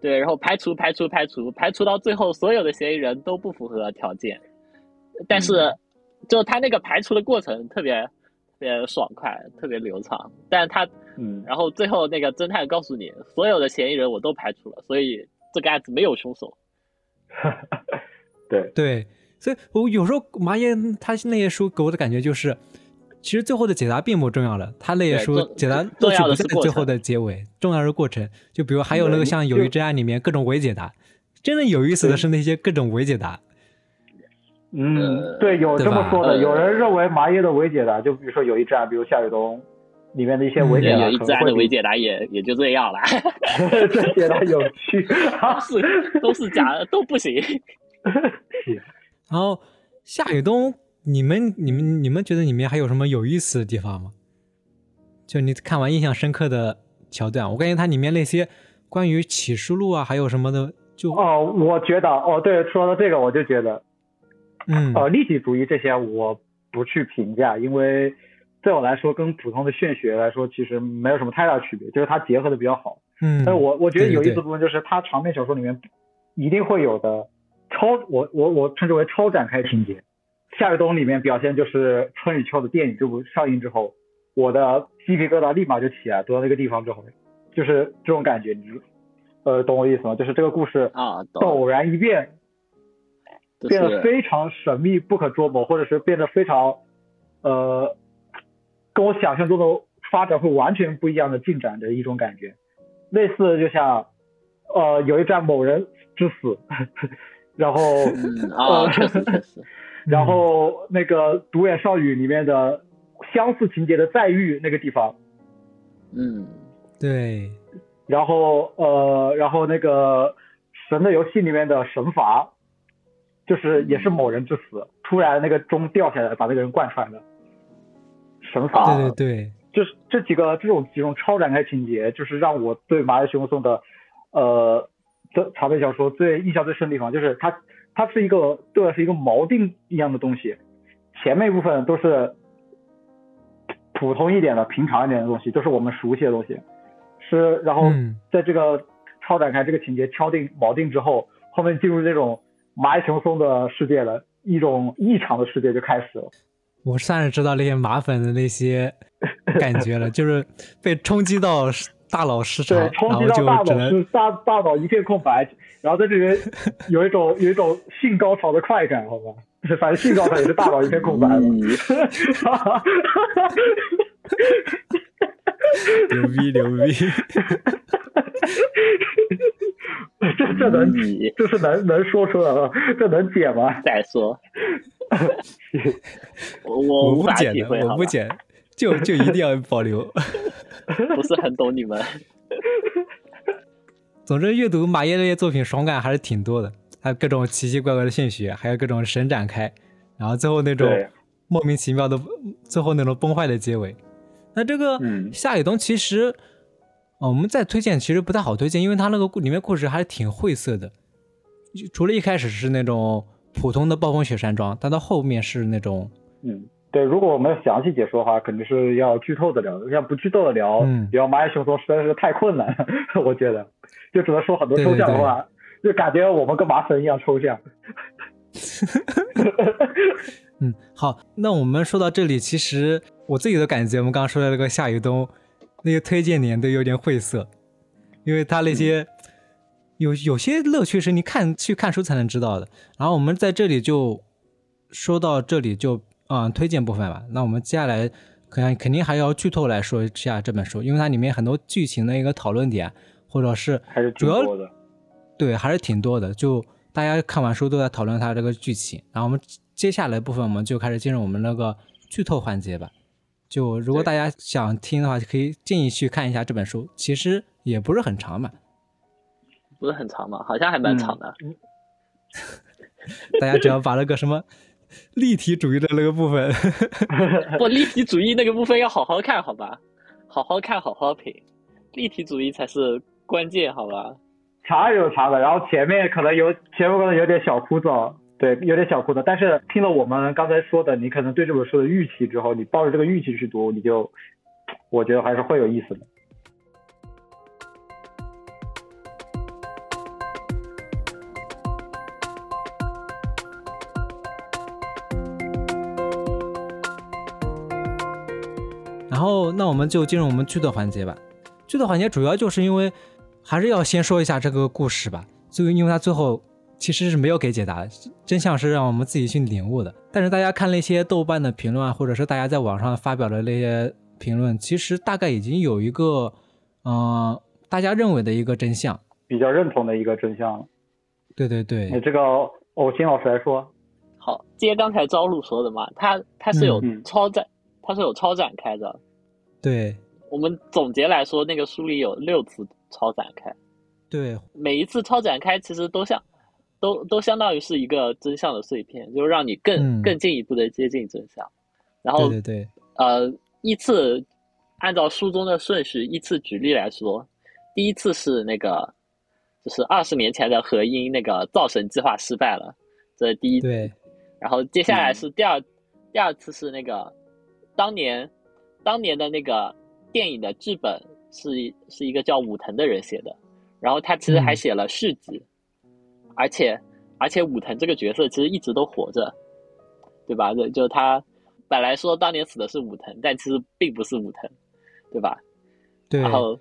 对，然后排除、排除、排除，排除到最后，所有的嫌疑人都不符合条件，但是就他那个排除的过程特别特别爽快，特别流畅，但是他，嗯，然后最后那个侦探告诉你，所有的嫌疑人我都排除了，所以这个案子没有凶手。(laughs) 对。对，所以我有时候麻爷他那些书给我的感觉就是，其实最后的解答并不重要了，他那些书解答乐趣不在最后的结尾，重要是过程。就比如还有那个像《友谊之爱》里面各种伪解答，真的有意思的是那些各种伪解答。嗯，对，有这么说的，有人认为麻叶的伪解答，就比如说《友谊之爱》，比如夏雨东。里面的一些伪解答，自然的伪解答也也就这样了。(laughs) 这解答有趣，(laughs) 都是都是假的，都不行。(laughs) 然后夏雨东，你们你们你们觉得里面还有什么有意思的地方吗？就你看完印象深刻的桥段，我感觉它里面那些关于启示录啊，还有什么的，就哦，我觉得哦，对，说到这个，我就觉得，嗯，呃，立体主义这些我不去评价，因为。对我来说，跟普通的炫学来说，其实没有什么太大区别，就是它结合的比较好。嗯，但是我我觉得有意思部分就是它长篇小说里面一定会有的超，我我我称之为超展开情节。夏日冬里面表现就是春与秋的电影这部上映之后，我的鸡皮疙瘩立马就起来，读到那个地方之后，就是这种感觉，你呃懂我意思吗？就是这个故事啊，陡然一变，变得非常神秘不可捉摸，或者是变得非常呃。跟我想象中的发展会完全不一样的进展的一种感觉，类似就像，呃，有一站某人之死，然后啊，(laughs) 然后那个独眼少女里面的相似情节的再遇那个地方，嗯，对，然后呃，然后那个神的游戏里面的神罚，就是也是某人之死，突然那个钟掉下来把那个人贯穿的。神罚，对对对，就是这几个这种几种超展开情节，就是让我对麻叶雄松的呃的长篇小说最印象最深的地方，就是它它是一个对我是一个锚定一样的东西，前面一部分都是普通一点的平常一点的东西，都是我们熟悉的东西，是然后在这个超展开这个情节敲定锚定之后，后面进入这种麻叶雄松的世界了，一种异常的世界就开始了。我算是知道那些马粉的那些感觉了，就是被冲击到大脑失常，对，冲击到大脑是大大脑一片空白，然后在这边 (laughs) 有一种有一种性高潮的快感，好吧？反正性高潮也是大脑一片空白了。(laughs) 牛逼牛逼！这这能这是能能说出来吗？这能解吗？再说。(laughs) 我我无法我不会，我不剪，就就一定要保留。(laughs) 不是很懂你们。(laughs) 总之，阅读马耶那些作品爽感还是挺多的，还有各种奇奇怪怪的现学，还有各种神展开，然后最后那种莫名其妙的，最后那种崩坏的结尾。那这个嗯夏雨冬其实，呃我们再推荐其实不太好推荐，因为他那个故里面故事还是挺晦涩的。除了一开始是那种普通的暴风雪山庄，但到后面是那种嗯，对，如果我们详细解说的话，肯定是要剧透的聊，要不剧透的聊，嗯聊蚂蚁雄松实在是太困难了，(laughs) 我觉得，就只能说很多抽象对对的话，就感觉我们跟麻绳一样抽象。(laughs) 嗯，好，那我们说到这里，其实我自己的感觉，我们刚刚说的那个夏雨冬，那些推荐点都有点晦涩，因为他那些、有有些乐趣是你看去看书才能知道的。然后我们在这里就说到这里就嗯推荐部分吧。那我们接下来可能肯定还要剧透来说一下这本书，因为它里面很多剧情的一个讨论点，或者是还是挺主要多的。对，还是挺多的。就大家看完书都在讨论它这个剧情，然后我们接下来部分我们就开始进入我们那个剧透环节吧。就如果大家想听的话，可以建议去看一下这本书，其实也不是很长嘛，不是很长嘛？好像还蛮长的。(laughs) 大家只要把那个什么立体主义的那个部分，(laughs) 不，立体主义那个部分要好好看，好吧？好好看，好好品，立体主义才是关键，好吧？长有长的，然后前面可能有前面可能有点小枯燥，对，有点小枯燥。但是听了我们刚才说的，你可能对这本书的预期之后，你抱着这个预期去读，你就我觉得还是会有意思的。然后那我们就进入我们剧的环节吧。剧的环节主要就是因为还是要先说一下这个故事吧，就因为它最后其实是没有给解答，真相是让我们自己去领悟的。但是大家看那些豆瓣的评论啊，或者是大家在网上发表的那些评论，其实大概已经有一个，嗯、大家认为的一个真相。比较认同的一个真相了。对对对，你这个偶新老师来说，好，接刚才朝露说的嘛，他他是有超展，它是有超展开的。对。我们总结来说，那个书里有六次超展开，对。每一次超展开其实都像，都都相当于是一个真相的碎片，就是让你更、嗯更进一步的接近真相。然后对对对，呃，依次按照书中的顺序依次举例来说，第一次是那个，就是二十年前的河因那个造神计划失败了，这是第一。对。然后接下来嗯。是第二、第二次是那个当年当年的那个电影的剧本是是一个叫武藤的人写的，然后他其实还嗯写了续集，而且而且武藤这个角色其实一直都活着，对吧？就就是他本来说当年死的是武藤，但其实并不是武藤，对吧？对。然后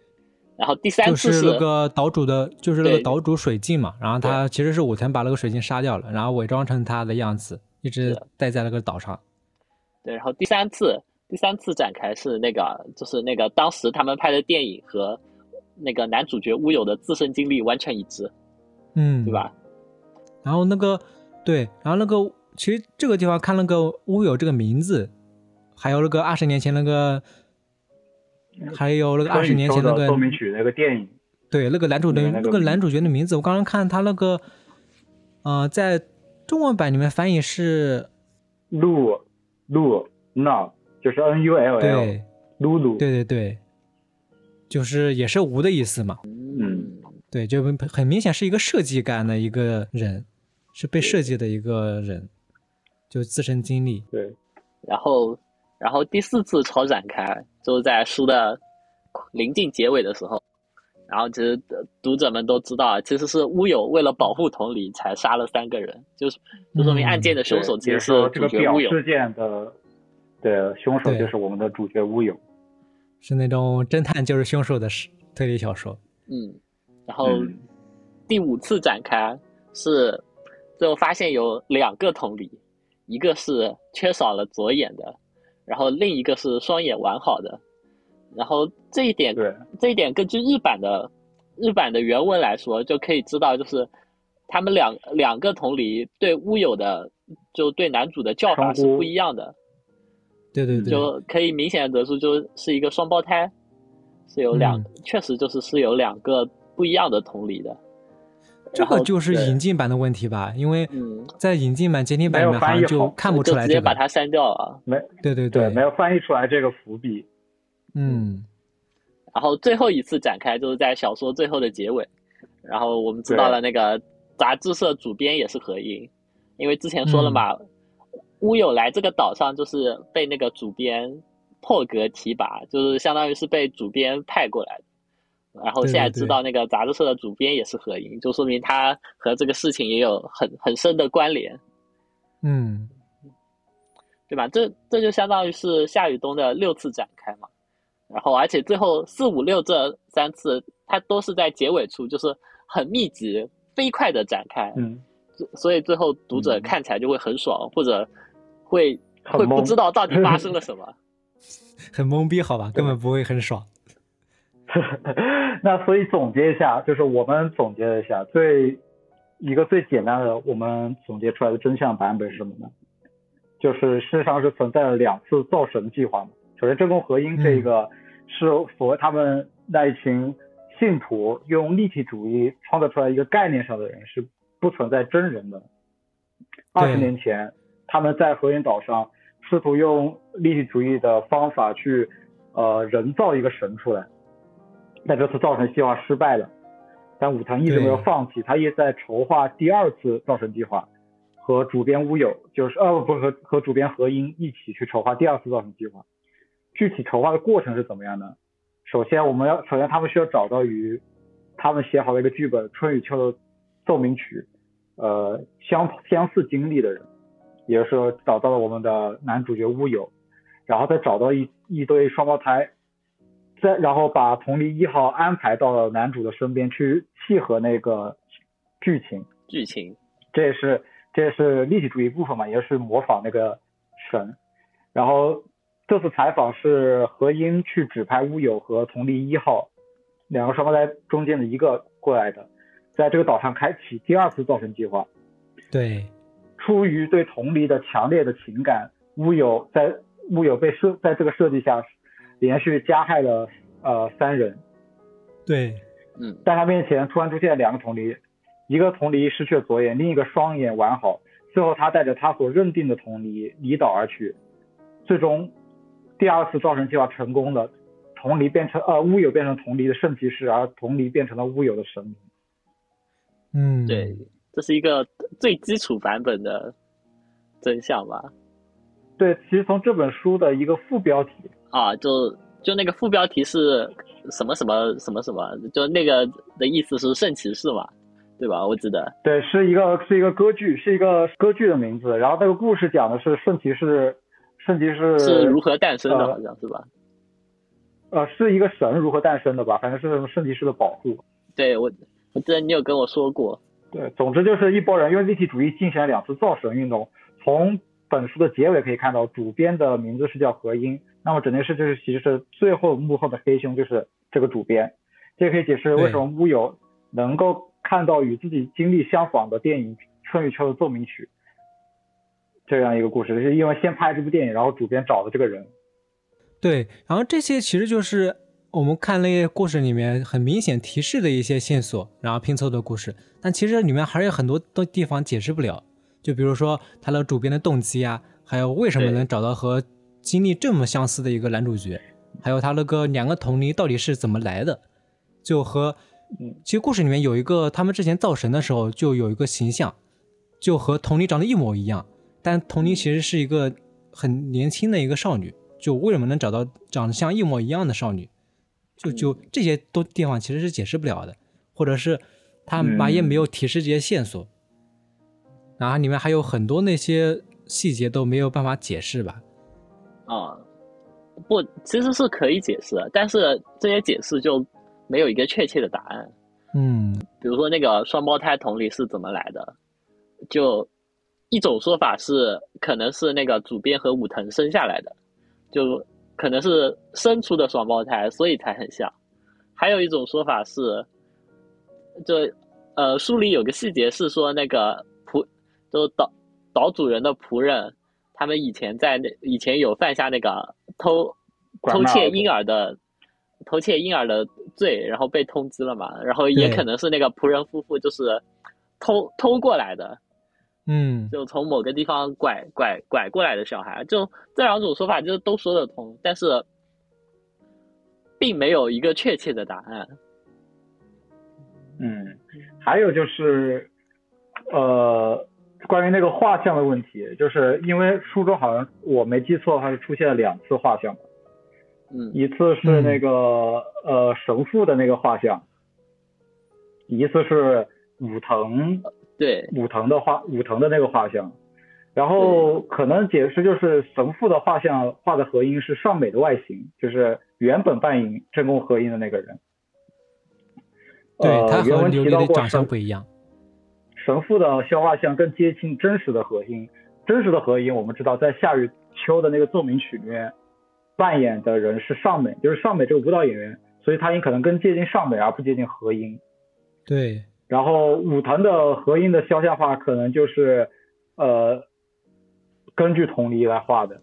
然后第三就次是那个岛主的，就是那个岛主水镜嘛，然后他其实是武藤把那个水镜杀掉了，然后伪装成他的样子，一直待在那个岛上。对，然后第三次第三次展开是那个就是那个当时他们拍的电影和那个男主角乌有的自身经历完全一致，嗯，对？吧？然后那个对，然后那个其实这个地方看那个乌有这个名字，还有那个二十年前那个，还有那个二十年前那个春雨秋的奏鸣曲那个电影，对，那个男主的那个那个男主角的名字，我刚刚看他那个，呃，在中文版里面翻译是，露露 n 就是 N U L L，对，露露，对对对，就是也是无的意思嘛。嗯，对，就很很明显是一个设计感的一个人，是被设计的一个人，就自身经历。对，然后然后第四次超展开就是在书的临近结尾的时候，然后其实呃读者们都知道，其实是乌有为了保护同理才杀了三个人，就是就说明案件的凶手其实是这个主角乌有。表事件的的凶手就是我们的主角乌有。是那种侦探就是凶手的史推理小说。嗯，然后嗯第五次展开是最后发现有两个同理，一个是缺少了左眼的，然后另一个是双眼完好的。然后这一点，对，这一点根据日版的日版的原文来说，就可以知道，就是他们两两个同理对乌有的就对男主的叫法是不一样的。对对对，就可以明显的得出，就是一个双胞胎，是有两，确实就是是有两个不一样的同理的。这个就是引进版的问题吧？因为在引进版、监听版里面好像就看不出来，直接把它删掉了。没，对对对，没有翻译出来这个伏笔。嗯。然后最后一次展开就是在小说最后的结尾，然后我们知道了那个杂志社主编也是何英，因为之前说了嘛，乌有来这个岛上就是被那个主编破格提拔，就是相当于是被主编派过来的。然后现在知道那个杂志社的主编也是何英，就说明他和这个事情也有很很深的关联。嗯，对吧？这这就相当于是夏雨冬的六次展开嘛。然后，而且最后四五六这三次，它都是在结尾处，就是很密集、飞快的展开。嗯，所以最后读者看起来就会很爽，或者会会不知道到底发生了什么，(laughs) 很懵逼，好吧，根本不会很爽。(laughs) 那所以总结一下，就是我们总结了一下，最一个最简单的，我们总结出来的真相版本是什么呢？就是事实上是存在了两次造神计划嘛。首先，真宫和音这个是符合他们那一群信徒用立体主义创造出来一个概念上的人，是不存在真人的。二十年前，他们在和音岛上试图用立体主义的方法去呃人造一个神出来，但这次造神计划失败了。但武藤一直没有放弃，他也在筹划第二次造神计划，和主编乌有就是呃不和和主编和音一起去筹划第二次造神计划。具体筹划的过程是怎么样的？首先，我们要首先他们需要找到与他们写好的一个剧本《春与秋的奏鸣曲》呃相相似经历的人，也就是说找到了我们的男主角乌有，然后再找到一一对双胞胎，再然后把同离一号安排到了男主的身边去契合那个剧情。剧情，这也是这也是立体主义部分嘛，也是模仿那个神，然后。这次采访是何英去指派乌有和同离一号两个双胞胎中间的一个过来的，在这个岛上开启第二次造神计划。对，出于对同离的强烈的情感，乌有在乌有被设在这个设计下，连续加害了呃三人。对，嗯，在他面前突然出现两个同离，一个同离失去了左眼，另一个双眼完好。最后他带着他所认定的同离离岛而去，最终。第二次造神计划成功了，同离变成呃乌有变成同离的圣骑士，而同离变成了乌有的神明。嗯，对，这是一个最基础版本的真相吧？对，其实从这本书的一个副标题啊，就就那个副标题是什么什么什么什么，就那个的意思是圣骑士嘛，对吧？我记得。对，是一个是一个歌剧，是一个歌剧的名字。然后那个故事讲的是圣骑士。圣骑士是如何诞生的？好像是吧？呃，是一个神如何诞生的吧？反正是圣骑士的保护。对我，我记得你有跟我说过。对，总之就是一拨人用立体主义进行了两次造神运动。从本书的结尾可以看到，主编的名字是叫何英。那么整件事就是其实是最后幕后的黑凶就是这个主编。这可以解释为什么乌有能够看到与自己经历相仿的电影《春与秋的奏鸣曲》。这样一个故事，是因为先拍这部电影，然后主编找的这个人。对，然后这些其实就是我们看那些故事里面很明显提示的一些线索，然后拼凑的故事。但其实里面还有很多的地方解释不了，就比如说他的主编的动机啊，还有为什么能找到和经历这么相似的一个男主角，还有他那个两个同龄到底是怎么来的，就和其实故事里面有一个他们之前造神的时候就有一个形象，就和同龄长得一模一样。但童龄其实是一个很年轻的一个少女，就为什么能找到长得像一模一样的少女？就就这些都地方其实是解释不了的，或者是他马也没有提示这些线索，然后里面还有很多那些细节都没有办法解释吧？啊，不，其实是可以解释，但是这些解释就没有一个确切的答案。嗯，比如说那个双胞胎同理是怎么来的？就。一种说法是，可能是那个主编和武藤生下来的，就可能是生出的双胞胎，所以才很像。还有一种说法是，就呃书里有个细节是说，那个仆就岛岛主人的仆人，他们以前在那以前有犯下那个偷偷窃婴儿的偷窃婴儿的罪，然后被通缉了嘛，然后也可能是那个仆人夫妇就是偷偷过来的。嗯，就从某个地方拐拐拐过来的小孩，就这两种说法就是都说得通，但是并没有一个确切的答案。嗯，还有就是，呃，关于那个画像的问题，就是因为书中好像我没记错的话是出现了两次画像，嗯，一次是那个呃神父的那个画像，一次是武藤。对武藤的画，武藤的那个画像，然后可能解释就是神父的画像画的和音是尚美的外形，就是原本扮演真宫和音的那个人。对他原文提到过长相不一样。神父的肖画像更接近真实的和音，真实的和音我们知道在夏雨秋的那个奏鸣曲里面扮演的人是尚美，就是尚美这个舞蹈演员，所以他音可能更接近尚美而不接近和音。对。然后武藤的合音的肖像画可能就是，呃，根据同理来画的，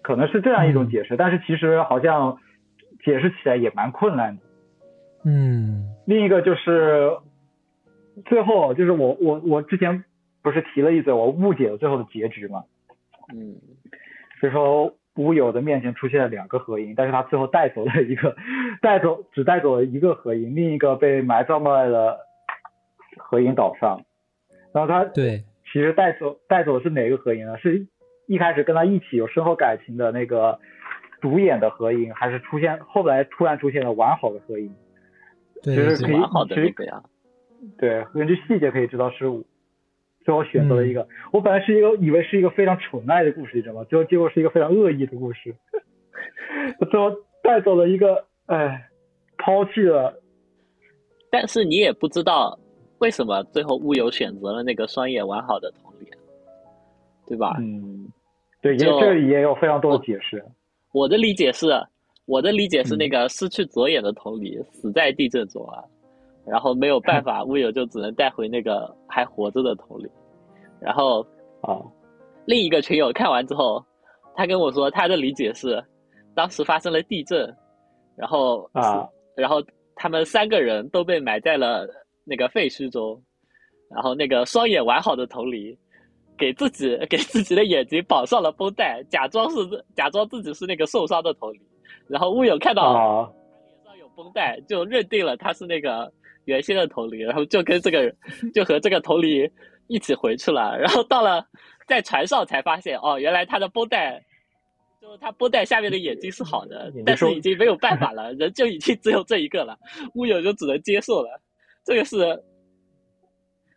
可能是这样一种解释，但是其实好像解释起来也蛮困难的。嗯。另一个就是最后就是我我我之前不是提了一嘴我误解了最后的结局嘛？嗯。所以说乌有的面前出现了两个合音，但是他最后带走了一个，带走只带走了一个合音，另一个被埋葬在了。合影岛上，然后他对，其实带走带走的是哪个合影呢？是一开始跟他一起有深厚感情的那个主演的合影，还是出现后来突然出现了完好的合影？对，就是可以完好的那个呀。对，根据细节可以知道是最后选择了一个。我本来是一个以为是一个非常纯爱的故事，你知道吗？最后结果是一个非常恶意的故事。(laughs) 最后带走了一个，哎，抛弃了。但是你也不知道。为什么最后乌有选择了那个双眼完好的同理，对吧？嗯，对，也这也有非常多的解释。我的理解是，我的理解是那个失去左眼的同理死在地震中了，然后没有办法，(laughs) 乌有就只能带回那个还活着的同理。然后啊，另一个群友看完之后，他跟我说他的理解是，当时发生了地震，然后啊，然后他们三个人都被埋在了。那个废墟中，然后那个双眼完好的同理，给自己给自己的眼睛绑上了绷带，假装是假装自己是那个受伤的同理，然后乌有看到他脸上有绷带，就认定了他是那个原先的同理，然后就跟这个就和这个同理一起回去了，然后到了在船上才发现，哦，原来他的绷带，就是他绷带下面的眼睛是好的，但是已经没有办法了，人就已经只有这一个了，乌有就只能接受了。这个是，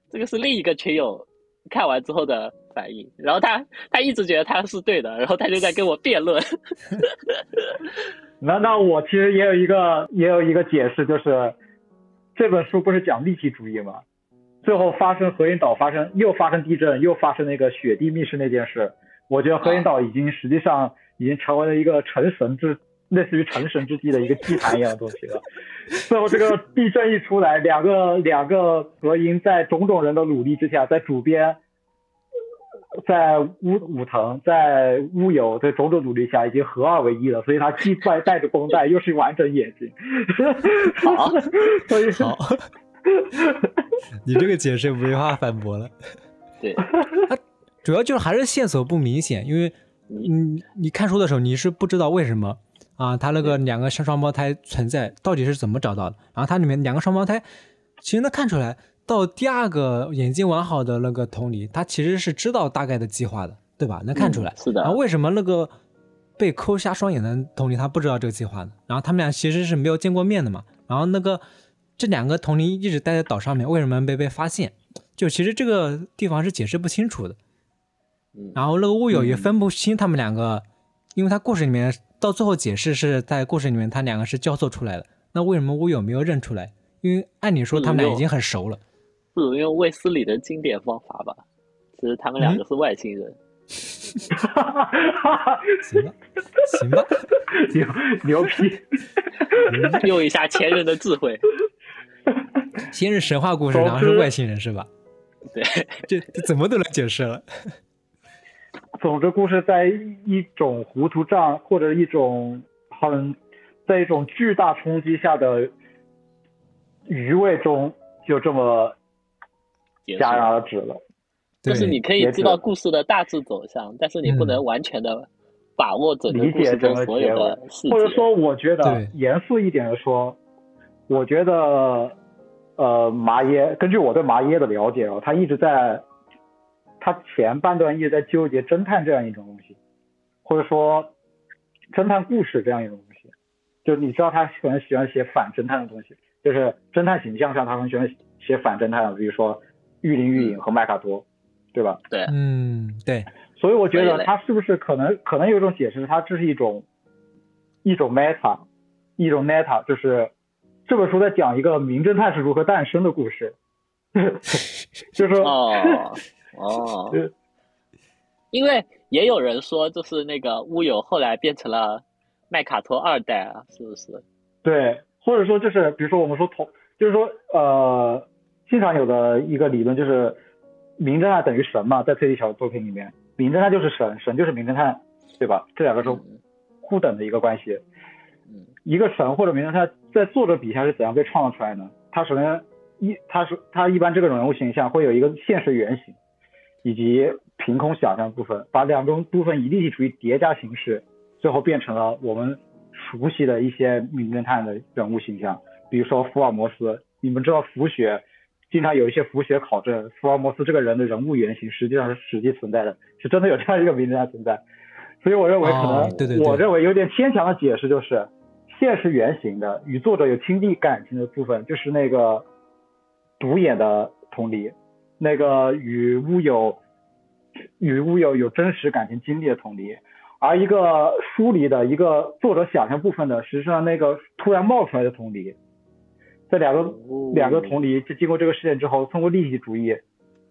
这个是另一个群友看完之后的反应，然后他他一直觉得他是对的，然后他就在跟我辩论。那那我其实也有一个也有一个解释，就是这本书不是讲立体主义吗？最后发生河阴岛发生又发生地震又发生那个雪地密室那件事，我觉得河阴岛已经实际上已经成为了一个成神之。类似于成神之地的一个祭坛一样的东西了。最后这个地震一出来，两个两个合音在种种人的努力之下，在主编，在乌武藤，在乌有的种种努力下，已经合二为一了。所以他既带带着绷带，又是完整眼睛。好，所以好，(laughs) 你这个解释没法反驳了。对，主要就是还是线索不明显，因为你你看书的时候你是不知道为什么。啊，他那个两个双双胞胎存在到底是怎么找到的？然后它里面两个双胞胎，其实能看出来，到第二个眼睛完好的那个同理，他其实是知道大概的计划的，对吧？能看出来。是的。然后为什么那个被抠瞎双眼的同理他不知道这个计划呢？然后他们俩其实是没有见过面的嘛。然后那个这两个同理一直待在岛上面，为什么没被发现？就其实这个地方是解释不清楚的。然后那个乌有也分不清他们两个，因为他故事里面。到最后解释是在故事里面，他两个是交错出来的。那为什么乌有没有认出来？因为按理说他们俩已经很熟了。不如用卫斯理的经典方法吧。其实他们两个是外星人。(laughs) 行吧，行吧，(laughs) 牛牛逼。用一下前人的智慧。先是神话故事，然后是外星人是吧？对，(laughs) 这这怎么都能解释了。总之故事在一种糊涂账或者一种很在一种巨大冲击下的余味中，就这么戛然而止了。就是你可以知道故事的大致走向，但是你不能完全的把握整个故事中所有的细节。或者说，我觉得严肃一点的说，我觉得呃麻耶，根据我对麻耶的了解哦，他一直在他前半段一直在纠结侦探这样一种东西，或者说侦探故事这样一种东西。就你知道他很喜欢写反侦探的东西，就是侦探形象上他很喜欢写反侦探，比如说玉林玉影和麦卡多。对吧？对，嗯，对，所以我觉得他是不是可能可能有一种解释，他这是一种一种 meta，一种 meta，就是这本书在讲一个名侦探是如何诞生的故事，(laughs) 就是说哦哦，(laughs) 因为也有人说，就是那个乌有后来变成了麦卡托二代啊，是不是？对，或者说就是比如说我们说同，就是说呃，经常有的一个理论就是。名侦探等于神嘛，在推理小说作品里面，名侦探就是神，神就是名侦探，对吧？这两个是互等的一个关系。一个神或者名侦探在作者笔下是怎样被创造出来呢？他首先一，他是他一般这个人物形象会有一个现实原型，以及凭空想象部分，把两种部分以立体主义叠加形式，最后变成了我们熟悉的一些名侦探的人物形象，比如说福尔摩斯，你们知道福雪。经常有一些福学考证，福尔摩斯这个人的人物原型实际上是实际存在的，是真的有这样一个名侦探存在。所以我认为可能，我认为有点牵强的解释就是，现实原型的与作者有亲密感情的部分，就是那个独眼的同理，那个与乌有与乌有有真实感情经历的同离，而一个疏离的一个作者想象部分的，实际上那个突然冒出来的同离，这两个两个同离，就经过这个事件之后，通过立体主义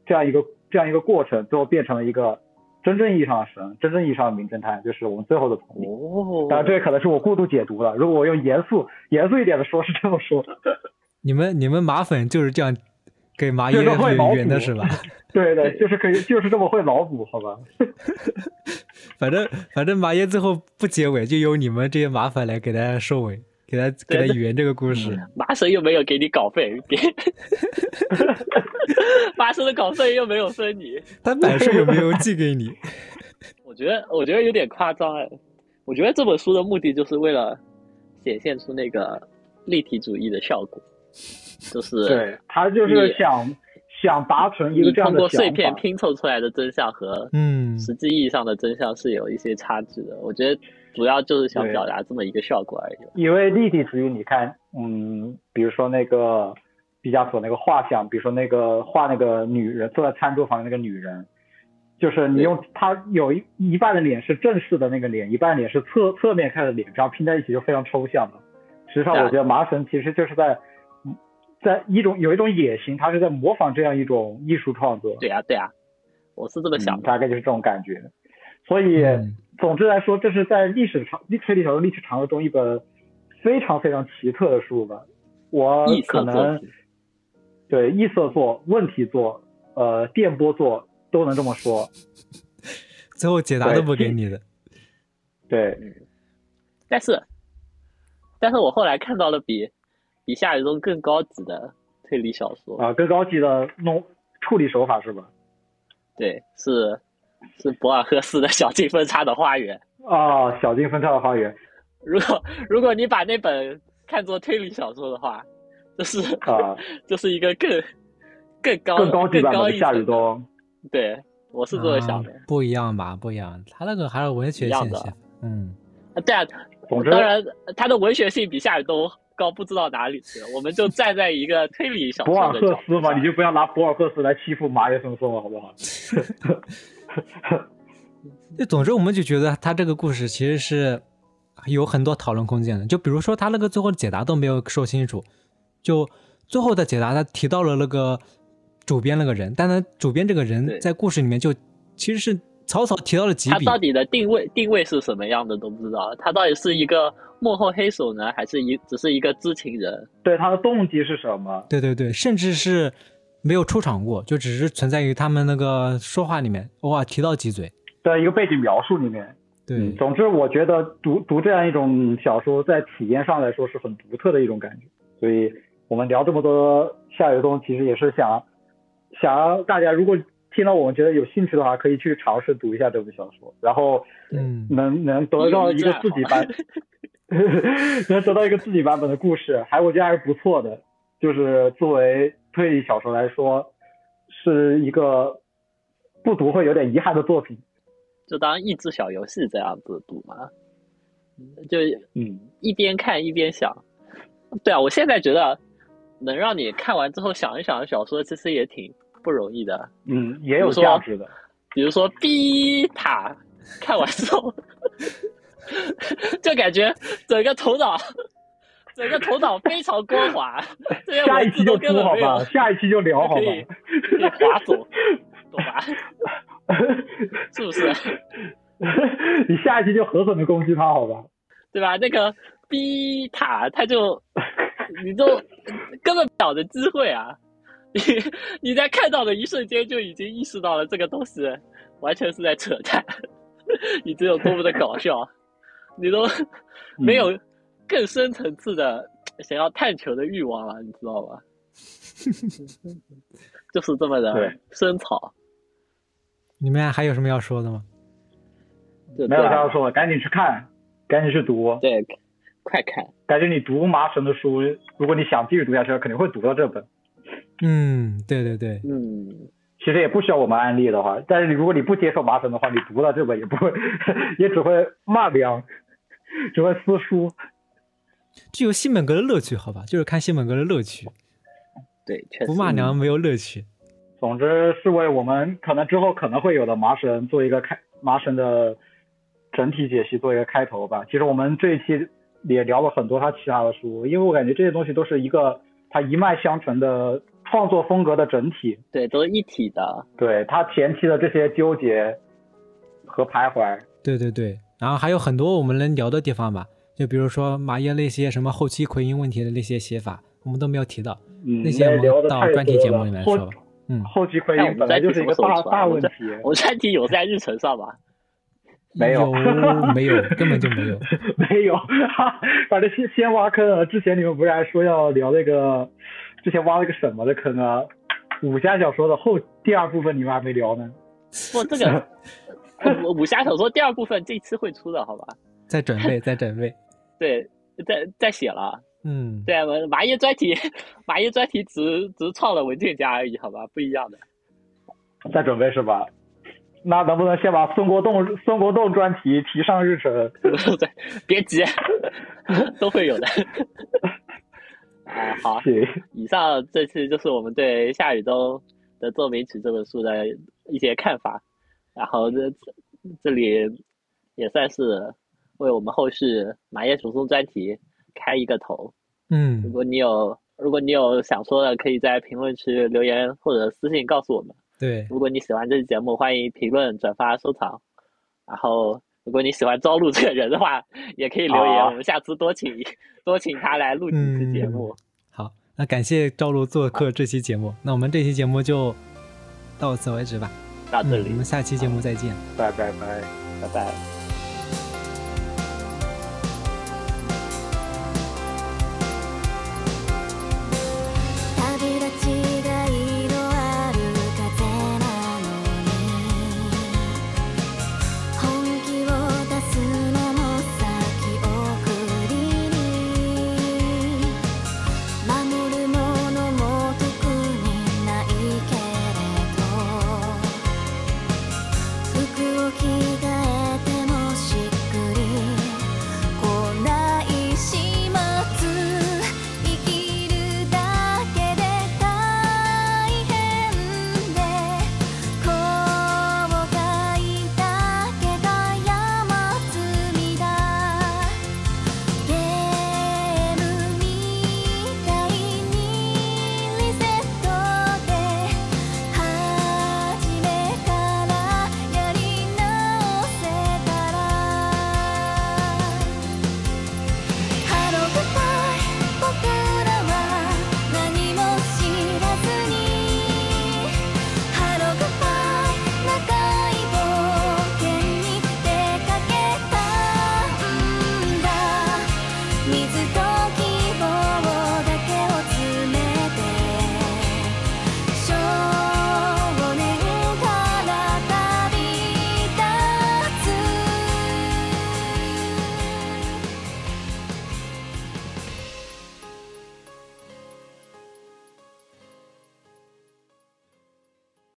这样一个这样一个过程，最后变成了一个真正意义上的神，真正意义上的名侦探，就是我们最后的同理。当然，这可能是我过度解读了。如果我用严肃严肃一点的说，是这么说。(laughs) 你们你们马粉就是这样给麻耶圆的 (laughs) 是吧？对对，就是可以，就是这么会脑补，好吧？(laughs) 反正反正麻爷最后不结尾，就由你们这些麻烦来给大家收尾。给他给他圆这个故事，麻神又没有给你稿费，给 (laughs) 麻神的稿费又没有分你，他版税有没有寄给你？我觉得我觉得有点夸张哎，我觉得这本书的目的就是为了显现出那个立体主义的效果，就是对他就是想想达成一个这样的通过碎片拼凑出来的真相和嗯实际意义上的真相是有一些差距的，我觉得。主要就是想表达这么一个效果而已。因为立体主义，你看，嗯，比如说那个毕加索那个画像，比如说那个画那个女人坐在餐桌旁的那个女人，就是你用他有一一半的脸是正式的那个脸，一半脸是侧侧面看的脸，这样拼在一起就非常抽象了。实际上，我觉得麻绳其实就是在在一种有一种野心，他是在模仿这样一种艺术创作。对呀，对呀，我是这么想，大概就是这种感觉。所以。总之来说，这是在历史长推理小说历史长河中一本非常非常奇特的书吧。我可能对异色作、问题作、呃电波作都能这么说。(laughs) 最后解答都不给你的。对，但是，但是我后来看到了比比夏雨中更高级的推理小说啊，更高级的弄处理手法是吧？对，是。是博尔赫斯的小径分叉的花园啊，小径分叉的花园。如果如果你把那本看作推理小说的话，这是啊，这是一个更更高更高级版的夏雨冬。对，我是这么想的。不一样吧？不一样，他那个还是文学性的。嗯，对啊，当然他的文学性比夏雨多高不知道哪里去了。我们就站在一个推理小说博尔赫斯嘛，你就不要拿博尔赫斯来欺负马耶森松了，好不好？(laughs) 就总之，我们就觉得他这个故事其实是有很多讨论空间的。就比如说，他那个最后的解答都没有说清楚。就最后的解答，他提到了那个主编那个人，但他主编这个人在故事里面就其实是草草提到了几笔。他到底的定位定位是什么样的都不知道。他到底是一个幕后黑手呢，还是一只是一个知情人？对他的动机是什么？对对对，甚至是。没有出场过，就只是存在于他们那个说话里面，偶尔提到几嘴。在一个背景描述里面。对，嗯，总之我觉得读读这样一种小说，在体验上来说是很独特的一种感觉。所以我们聊这么多夏雨冬，其实也是想想让大家如果听到我们觉得有兴趣的话，可以去尝试读一下这部小说，然后嗯能能得到一个自己版，(laughs) (laughs) 能得到一个自己版本的故事，还我觉得还是不错的。就是作为推理小说来说，是一个不读会有点遗憾的作品。就当益智小游戏这样子读嘛，就嗯，一边看一边想。对啊，我现在觉得能让你看完之后想一想的小说，其实也挺不容易的。嗯，也有价值的。比如说《逼塔》，看完之后就感觉整个头脑，整个头脑非常光滑。下一期就读好吧，下一期就聊好吧可。以可以划走，懂吧？(laughs) 是不是？(laughs) 你下一期就狠狠的攻击他好吧？对吧？那个逼塔，他就 (laughs) 你就根本没有的机会啊！你 (laughs) 你在看到的一瞬间就已经意识到了这个东西完全是在扯淡，你这有多么的搞笑，你都没有更深层次的想要探求的欲望了，你知道吧？(laughs) 就是这么的对深草，你们还有什么要说的吗？没有要说的，赶紧去看，赶紧去读。对，快看。感觉你读麻绳的书，如果你想继续读下去，肯定会读到这本。嗯，对对对，嗯，其实也不需要我们安利的话，但是你如果你不接受麻绳的话，你读了这本也不会，(laughs) 也只会骂娘，只会撕书。具有西本格的乐趣，好吧，就是看西本格的乐趣，对，确实不骂娘没有乐趣。总之是为我们可能之后可能会有的麻绳做一个开麻绳的整体解析，做一个开头吧。其实我们这一期也聊了很多他其他的书，因为我感觉这些东西都是一个他一脉相承的创作风格的整体。对，都是一体的。对他前期的这些纠结和徘徊，对对对，然后还有很多我们能聊的地方吧，就比如说马耶那些什么后期奎因问题的那些写法，我们都没有提到，嗯，那些我们到专题节目里面说吧。嗯，后期回但我们音本来就是一个大大问我们题，我专题有在日程上吧？没有有没有？根本就没有。(laughs) 没有，哈，(laughs) 反正先先挖坑了。之前你们不是还说要聊那个，之前挖了个什么的坑啊？武侠小说的后第二部分你们还没聊呢。不，这个呃 (laughs) 武武侠小说第二部分这期会出的，好吧？在准备，在准备。(laughs) 对，在在写了。嗯，对啊，麻叶专题，麻叶专题只只创了文件夹而已，好吧？不一样的。在准备是吧？那能不能先把孙国栋孙国栋专题提上日程？(laughs) 对，别急，都会有的。啊，好，以上这期就是我们对夏雨冬的奏鸣曲这本书的一些看法，然后这这里也算是为我们后续马叶竹松专题开一个头。嗯如嗯，果你有如果你有想说的，可以在评论区留言或者私信告诉我们。对，如果你喜欢这期节目，欢迎评论、转发、收藏。然后，如果你喜欢朝露这个人的话，(laughs) 也可以留言，我们下次多请 (laughs) 多请他来录几期节目。好，那感谢赵露做客这期节目，那我们这期节目就到此为止吧。到这里嗯，我，们下期节目再见。拜拜拜。拜拜。